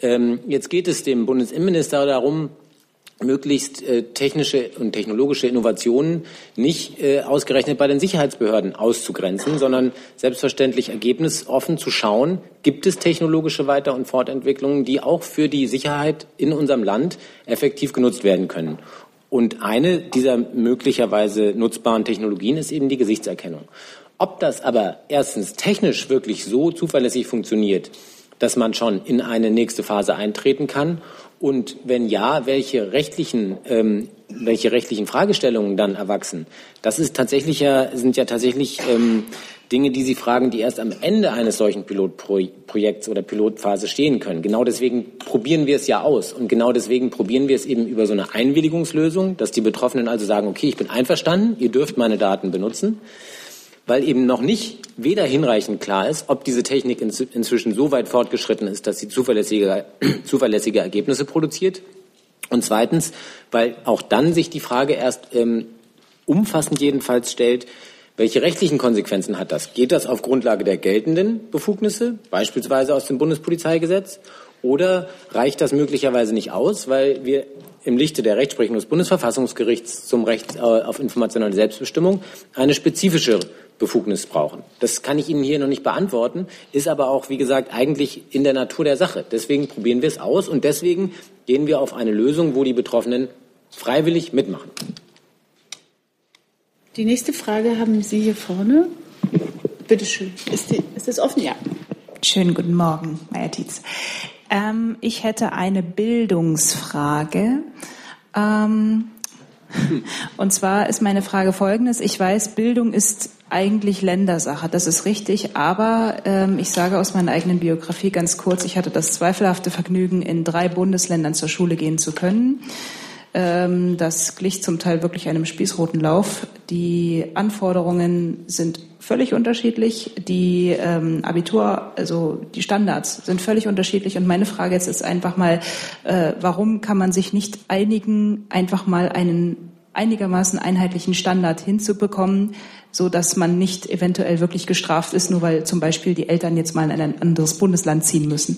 Ähm, jetzt geht es dem Bundesinnenminister darum, möglichst äh, technische und technologische Innovationen nicht äh, ausgerechnet bei den Sicherheitsbehörden auszugrenzen, sondern selbstverständlich ergebnisoffen zu schauen, gibt es technologische Weiter- und Fortentwicklungen, die auch für die Sicherheit in unserem Land effektiv genutzt werden können. Und eine dieser möglicherweise nutzbaren Technologien ist eben die Gesichtserkennung. Ob das aber erstens technisch wirklich so zuverlässig funktioniert, dass man schon in eine nächste Phase eintreten kann und wenn ja, welche rechtlichen, ähm, welche rechtlichen Fragestellungen dann erwachsen? Das ist tatsächlich ja, sind ja tatsächlich ähm, Dinge, die Sie fragen, die erst am Ende eines solchen Pilotprojekts oder Pilotphase stehen können. Genau deswegen probieren wir es ja aus. Und genau deswegen probieren wir es eben über so eine Einwilligungslösung, dass die Betroffenen also sagen, okay, ich bin einverstanden, ihr dürft meine Daten benutzen weil eben noch nicht weder hinreichend klar ist, ob diese Technik inzwischen so weit fortgeschritten ist, dass sie zuverlässige, zuverlässige Ergebnisse produziert. Und zweitens, weil auch dann sich die Frage erst ähm, umfassend jedenfalls stellt, welche rechtlichen Konsequenzen hat das? Geht das auf Grundlage der geltenden Befugnisse, beispielsweise aus dem Bundespolizeigesetz? Oder reicht das möglicherweise nicht aus, weil wir im Lichte der Rechtsprechung des Bundesverfassungsgerichts zum Recht äh, auf informationelle Selbstbestimmung eine spezifische Befugnis brauchen. Das kann ich Ihnen hier noch nicht beantworten, ist aber auch, wie gesagt, eigentlich in der Natur der Sache. Deswegen probieren wir es aus und deswegen gehen wir auf eine Lösung, wo die Betroffenen freiwillig mitmachen. Die nächste Frage haben Sie hier vorne. Bitte schön. Ist, die, ist das offen? Ja. Schönen guten Morgen, Herr Tietz. Ähm, ich hätte eine Bildungsfrage. Ähm, und zwar ist meine Frage folgendes. Ich weiß, Bildung ist eigentlich Ländersache, das ist richtig, aber ähm, ich sage aus meiner eigenen Biografie ganz kurz, ich hatte das zweifelhafte Vergnügen, in drei Bundesländern zur Schule gehen zu können. Ähm, das glich zum Teil wirklich einem spießroten Lauf. Die Anforderungen sind völlig unterschiedlich, die ähm, Abitur, also die Standards sind völlig unterschiedlich. Und meine Frage jetzt ist einfach mal, äh, warum kann man sich nicht einigen, einfach mal einen einigermaßen einheitlichen Standard hinzubekommen, so dass man nicht eventuell wirklich gestraft ist, nur weil zum Beispiel die Eltern jetzt mal in ein anderes Bundesland ziehen müssen.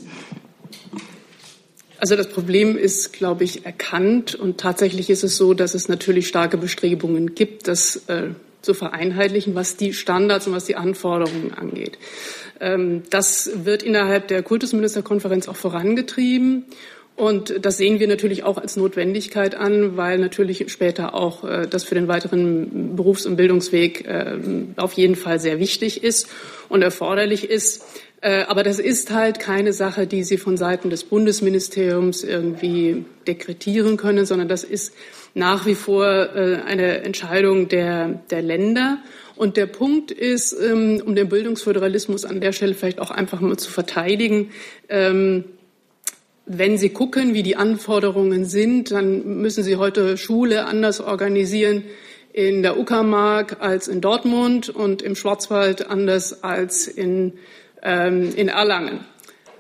Also das Problem ist, glaube ich, erkannt und tatsächlich ist es so, dass es natürlich starke Bestrebungen gibt, das äh, zu vereinheitlichen, was die Standards und was die Anforderungen angeht. Ähm, das wird innerhalb der Kultusministerkonferenz auch vorangetrieben. Und das sehen wir natürlich auch als Notwendigkeit an, weil natürlich später auch äh, das für den weiteren Berufs- und Bildungsweg äh, auf jeden Fall sehr wichtig ist und erforderlich ist. Äh, aber das ist halt keine Sache, die Sie von Seiten des Bundesministeriums irgendwie dekretieren können, sondern das ist nach wie vor äh, eine Entscheidung der, der Länder. Und der Punkt ist, ähm, um den Bildungsföderalismus an der Stelle vielleicht auch einfach mal zu verteidigen, ähm, wenn Sie gucken, wie die Anforderungen sind, dann müssen Sie heute Schule anders organisieren in der Uckermark als in Dortmund und im Schwarzwald anders als in, ähm, in Erlangen.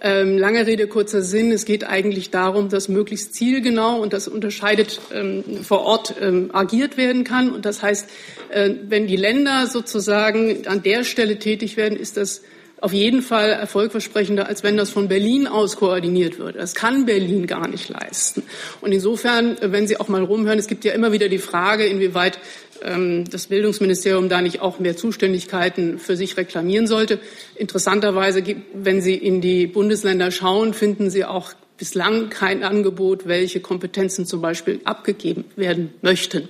Ähm, lange Rede, kurzer Sinn. Es geht eigentlich darum, dass möglichst zielgenau und das unterscheidet ähm, vor Ort ähm, agiert werden kann. Und das heißt, äh, wenn die Länder sozusagen an der Stelle tätig werden, ist das auf jeden Fall erfolgversprechender, als wenn das von Berlin aus koordiniert wird. Das kann Berlin gar nicht leisten. Und insofern, wenn Sie auch mal rumhören, es gibt ja immer wieder die Frage, inwieweit ähm, das Bildungsministerium da nicht auch mehr Zuständigkeiten für sich reklamieren sollte. Interessanterweise, wenn Sie in die Bundesländer schauen, finden Sie auch bislang kein Angebot, welche Kompetenzen zum Beispiel abgegeben werden möchten.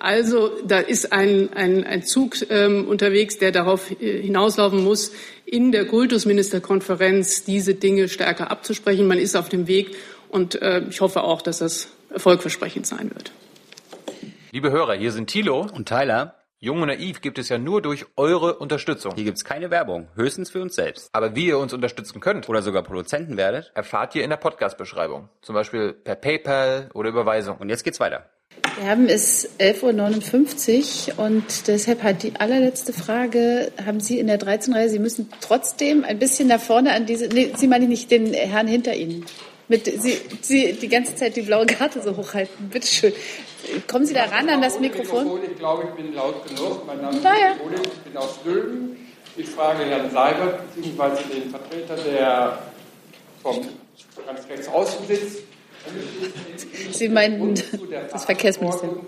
Also da ist ein, ein, ein Zug ähm, unterwegs, der darauf äh, hinauslaufen muss, in der Kultusministerkonferenz diese Dinge stärker abzusprechen. Man ist auf dem Weg und äh, ich hoffe auch, dass das erfolgversprechend sein wird. Liebe Hörer, hier sind Thilo und Tyler. Jung und Naiv gibt es ja nur durch eure Unterstützung. Hier gibt es keine Werbung, höchstens für uns selbst. Aber wie ihr uns unterstützen könnt oder sogar Produzenten werdet, erfahrt ihr in der Podcast-Beschreibung. Zum Beispiel per PayPal oder Überweisung. Und jetzt geht's weiter. Wir haben es 11.59 Uhr und deshalb hat die allerletzte Frage, haben Sie in der 13 Reihe, Sie müssen trotzdem ein bisschen nach vorne an diese, nee, Sie meine ich nicht, den Herrn hinter Ihnen. Mit, Sie, Sie die ganze Zeit die blaue Karte so hochhalten. Bitte schön. Kommen Sie da ran an das Mikrofon? Ich glaube, ich bin laut genug. Mein Name ist naja. Kolik, ich bin aus Dülmen. Ich frage Herrn Seibert bzw. den Vertreter, der vom ganz rechts außen sitzt. Sie meinen das Verkehrsministerium?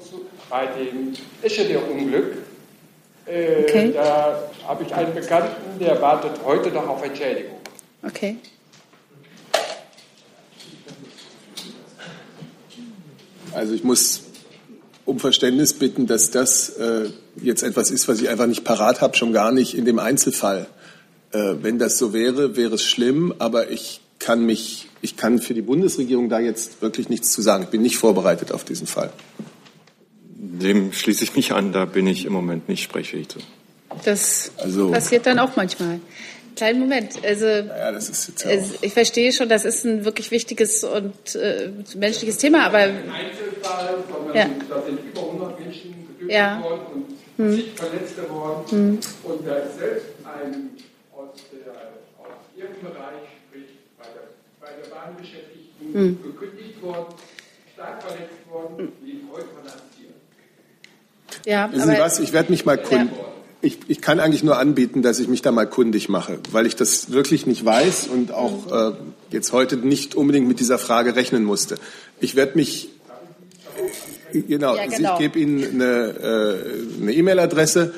Bei dem Eschede-Unglück. Äh, Okay. Da habe ich einen Bekannten, der wartet heute noch auf Entschädigung. Okay. Also ich muss um Verständnis bitten, dass das äh, jetzt etwas ist, was ich einfach nicht parat habe, schon gar nicht in dem Einzelfall. Äh, wenn das so wäre, wäre es schlimm, aber ich kann mich, ich kann für die Bundesregierung da jetzt wirklich nichts zu sagen. Ich bin nicht vorbereitet auf diesen Fall. Dem schließe ich mich an, da bin ich im Moment nicht sprechfähig zu. Das Also- passiert dann auch manchmal. Kleinen Moment. Also, Ja, das ist jetzt ja also ich verstehe schon, das ist ein wirklich wichtiges und äh, menschliches Thema, aber Einzelfall, sondern Ja. da sind über 100 Menschen getötet Ja. worden und Hm. zig Verletzte worden. Hm. Und da ist selbst ein aus, der, aus ihrem Bereich, sprich bei der, bei der Bahnbeschäftigten, Hm. gekündigt worden, stark verletzt worden, die heute verlassiert. ja, Wissen Sie was? Ich werde mich mal kundig. Ich, ich kann eigentlich nur anbieten, dass ich mich da mal kundig mache, weil ich das wirklich nicht weiß und auch äh, jetzt heute nicht unbedingt mit dieser Frage rechnen musste. Ich werde mich äh, genau, Ja, genau. ich gebe Ihnen eine äh, eine E-Mail-Adresse.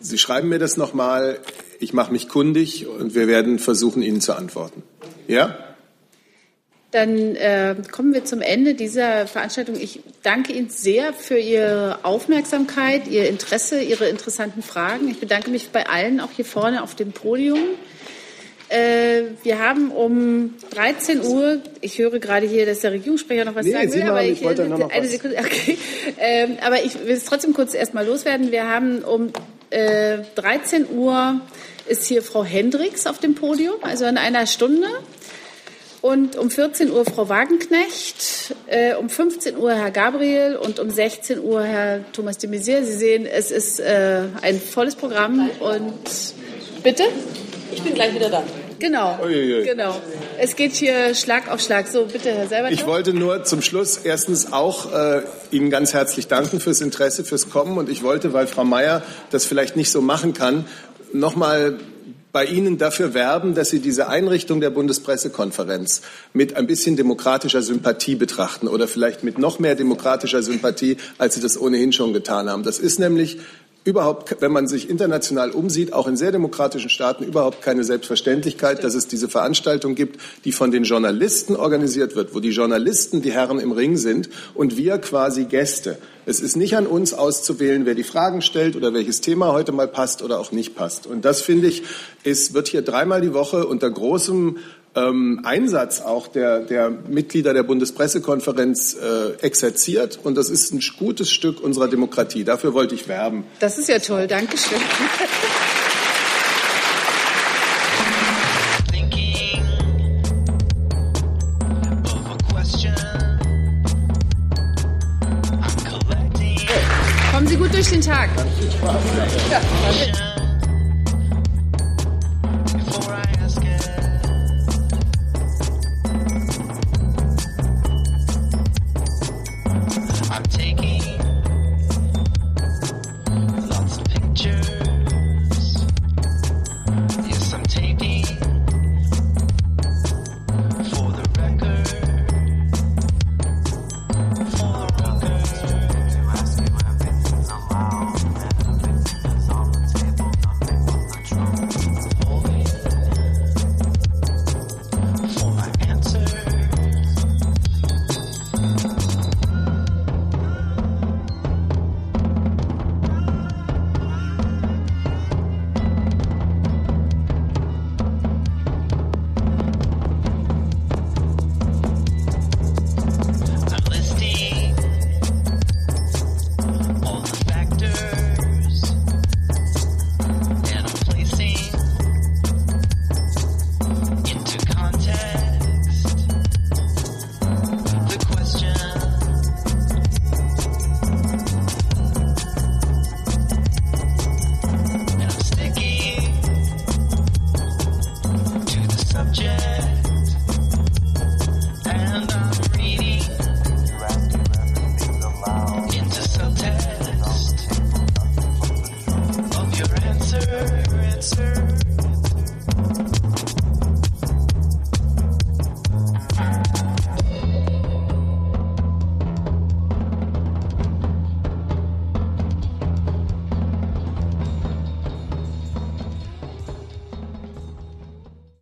Sie schreiben mir das nochmal. Ich mache mich kundig und wir werden versuchen, Ihnen zu antworten. Ja? Dann äh, kommen wir zum Ende dieser Veranstaltung. Ich danke Ihnen sehr für Ihre Aufmerksamkeit, Ihr Interesse, Ihre interessanten Fragen. Ich bedanke mich bei allen, auch hier vorne auf dem Podium. Äh, wir haben um 13 Uhr, ich höre gerade hier, dass der Regierungssprecher noch was Nee, sagen will, aber ich wollte noch eine was. Sekunde, okay. Ähm, aber ich will es trotzdem kurz erstmal loswerden. Wir haben um äh, 13 Uhr ist hier Frau Hendricks auf dem Podium, also in einer Stunde. Und um 14 Uhr Frau Wagenknecht, äh, um 15 Uhr Herr Gabriel und um 16 Uhr Herr Thomas de Maizière. Sie sehen, es ist äh, ein volles Programm und bitte? Ich bin gleich wieder da. Genau, Uiuiui. genau. Es geht hier Schlag auf Schlag. So, bitte, Herr Selber. Ich wollte nur zum Schluss erstens auch äh, Ihnen ganz herzlich danken fürs Interesse, fürs Kommen. Und ich wollte, weil Frau Mayer das vielleicht nicht so machen kann, nochmal bei Ihnen dafür werben, dass Sie diese Einrichtung der Bundespressekonferenz mit ein bisschen demokratischer Sympathie betrachten oder vielleicht mit noch mehr demokratischer Sympathie, als Sie das ohnehin schon getan haben. Das ist nämlich überhaupt, wenn man sich international umsieht, auch in sehr demokratischen Staaten überhaupt keine Selbstverständlichkeit, dass es diese Veranstaltung gibt, die von den Journalisten organisiert wird, wo die Journalisten die Herren im Ring sind und wir quasi Gäste. Es ist nicht an uns auszuwählen, wer die Fragen stellt oder welches Thema heute mal passt oder auch nicht passt. Und das finde ich, ist, wird hier dreimal die Woche unter großem ähm, Einsatz auch der, der Mitglieder der Bundespressekonferenz äh, exerziert. Und das ist ein gutes Stück unserer Demokratie. Dafür wollte ich werben. Das ist ja toll. Dankeschön. Kommen Sie gut durch den Tag. Ja,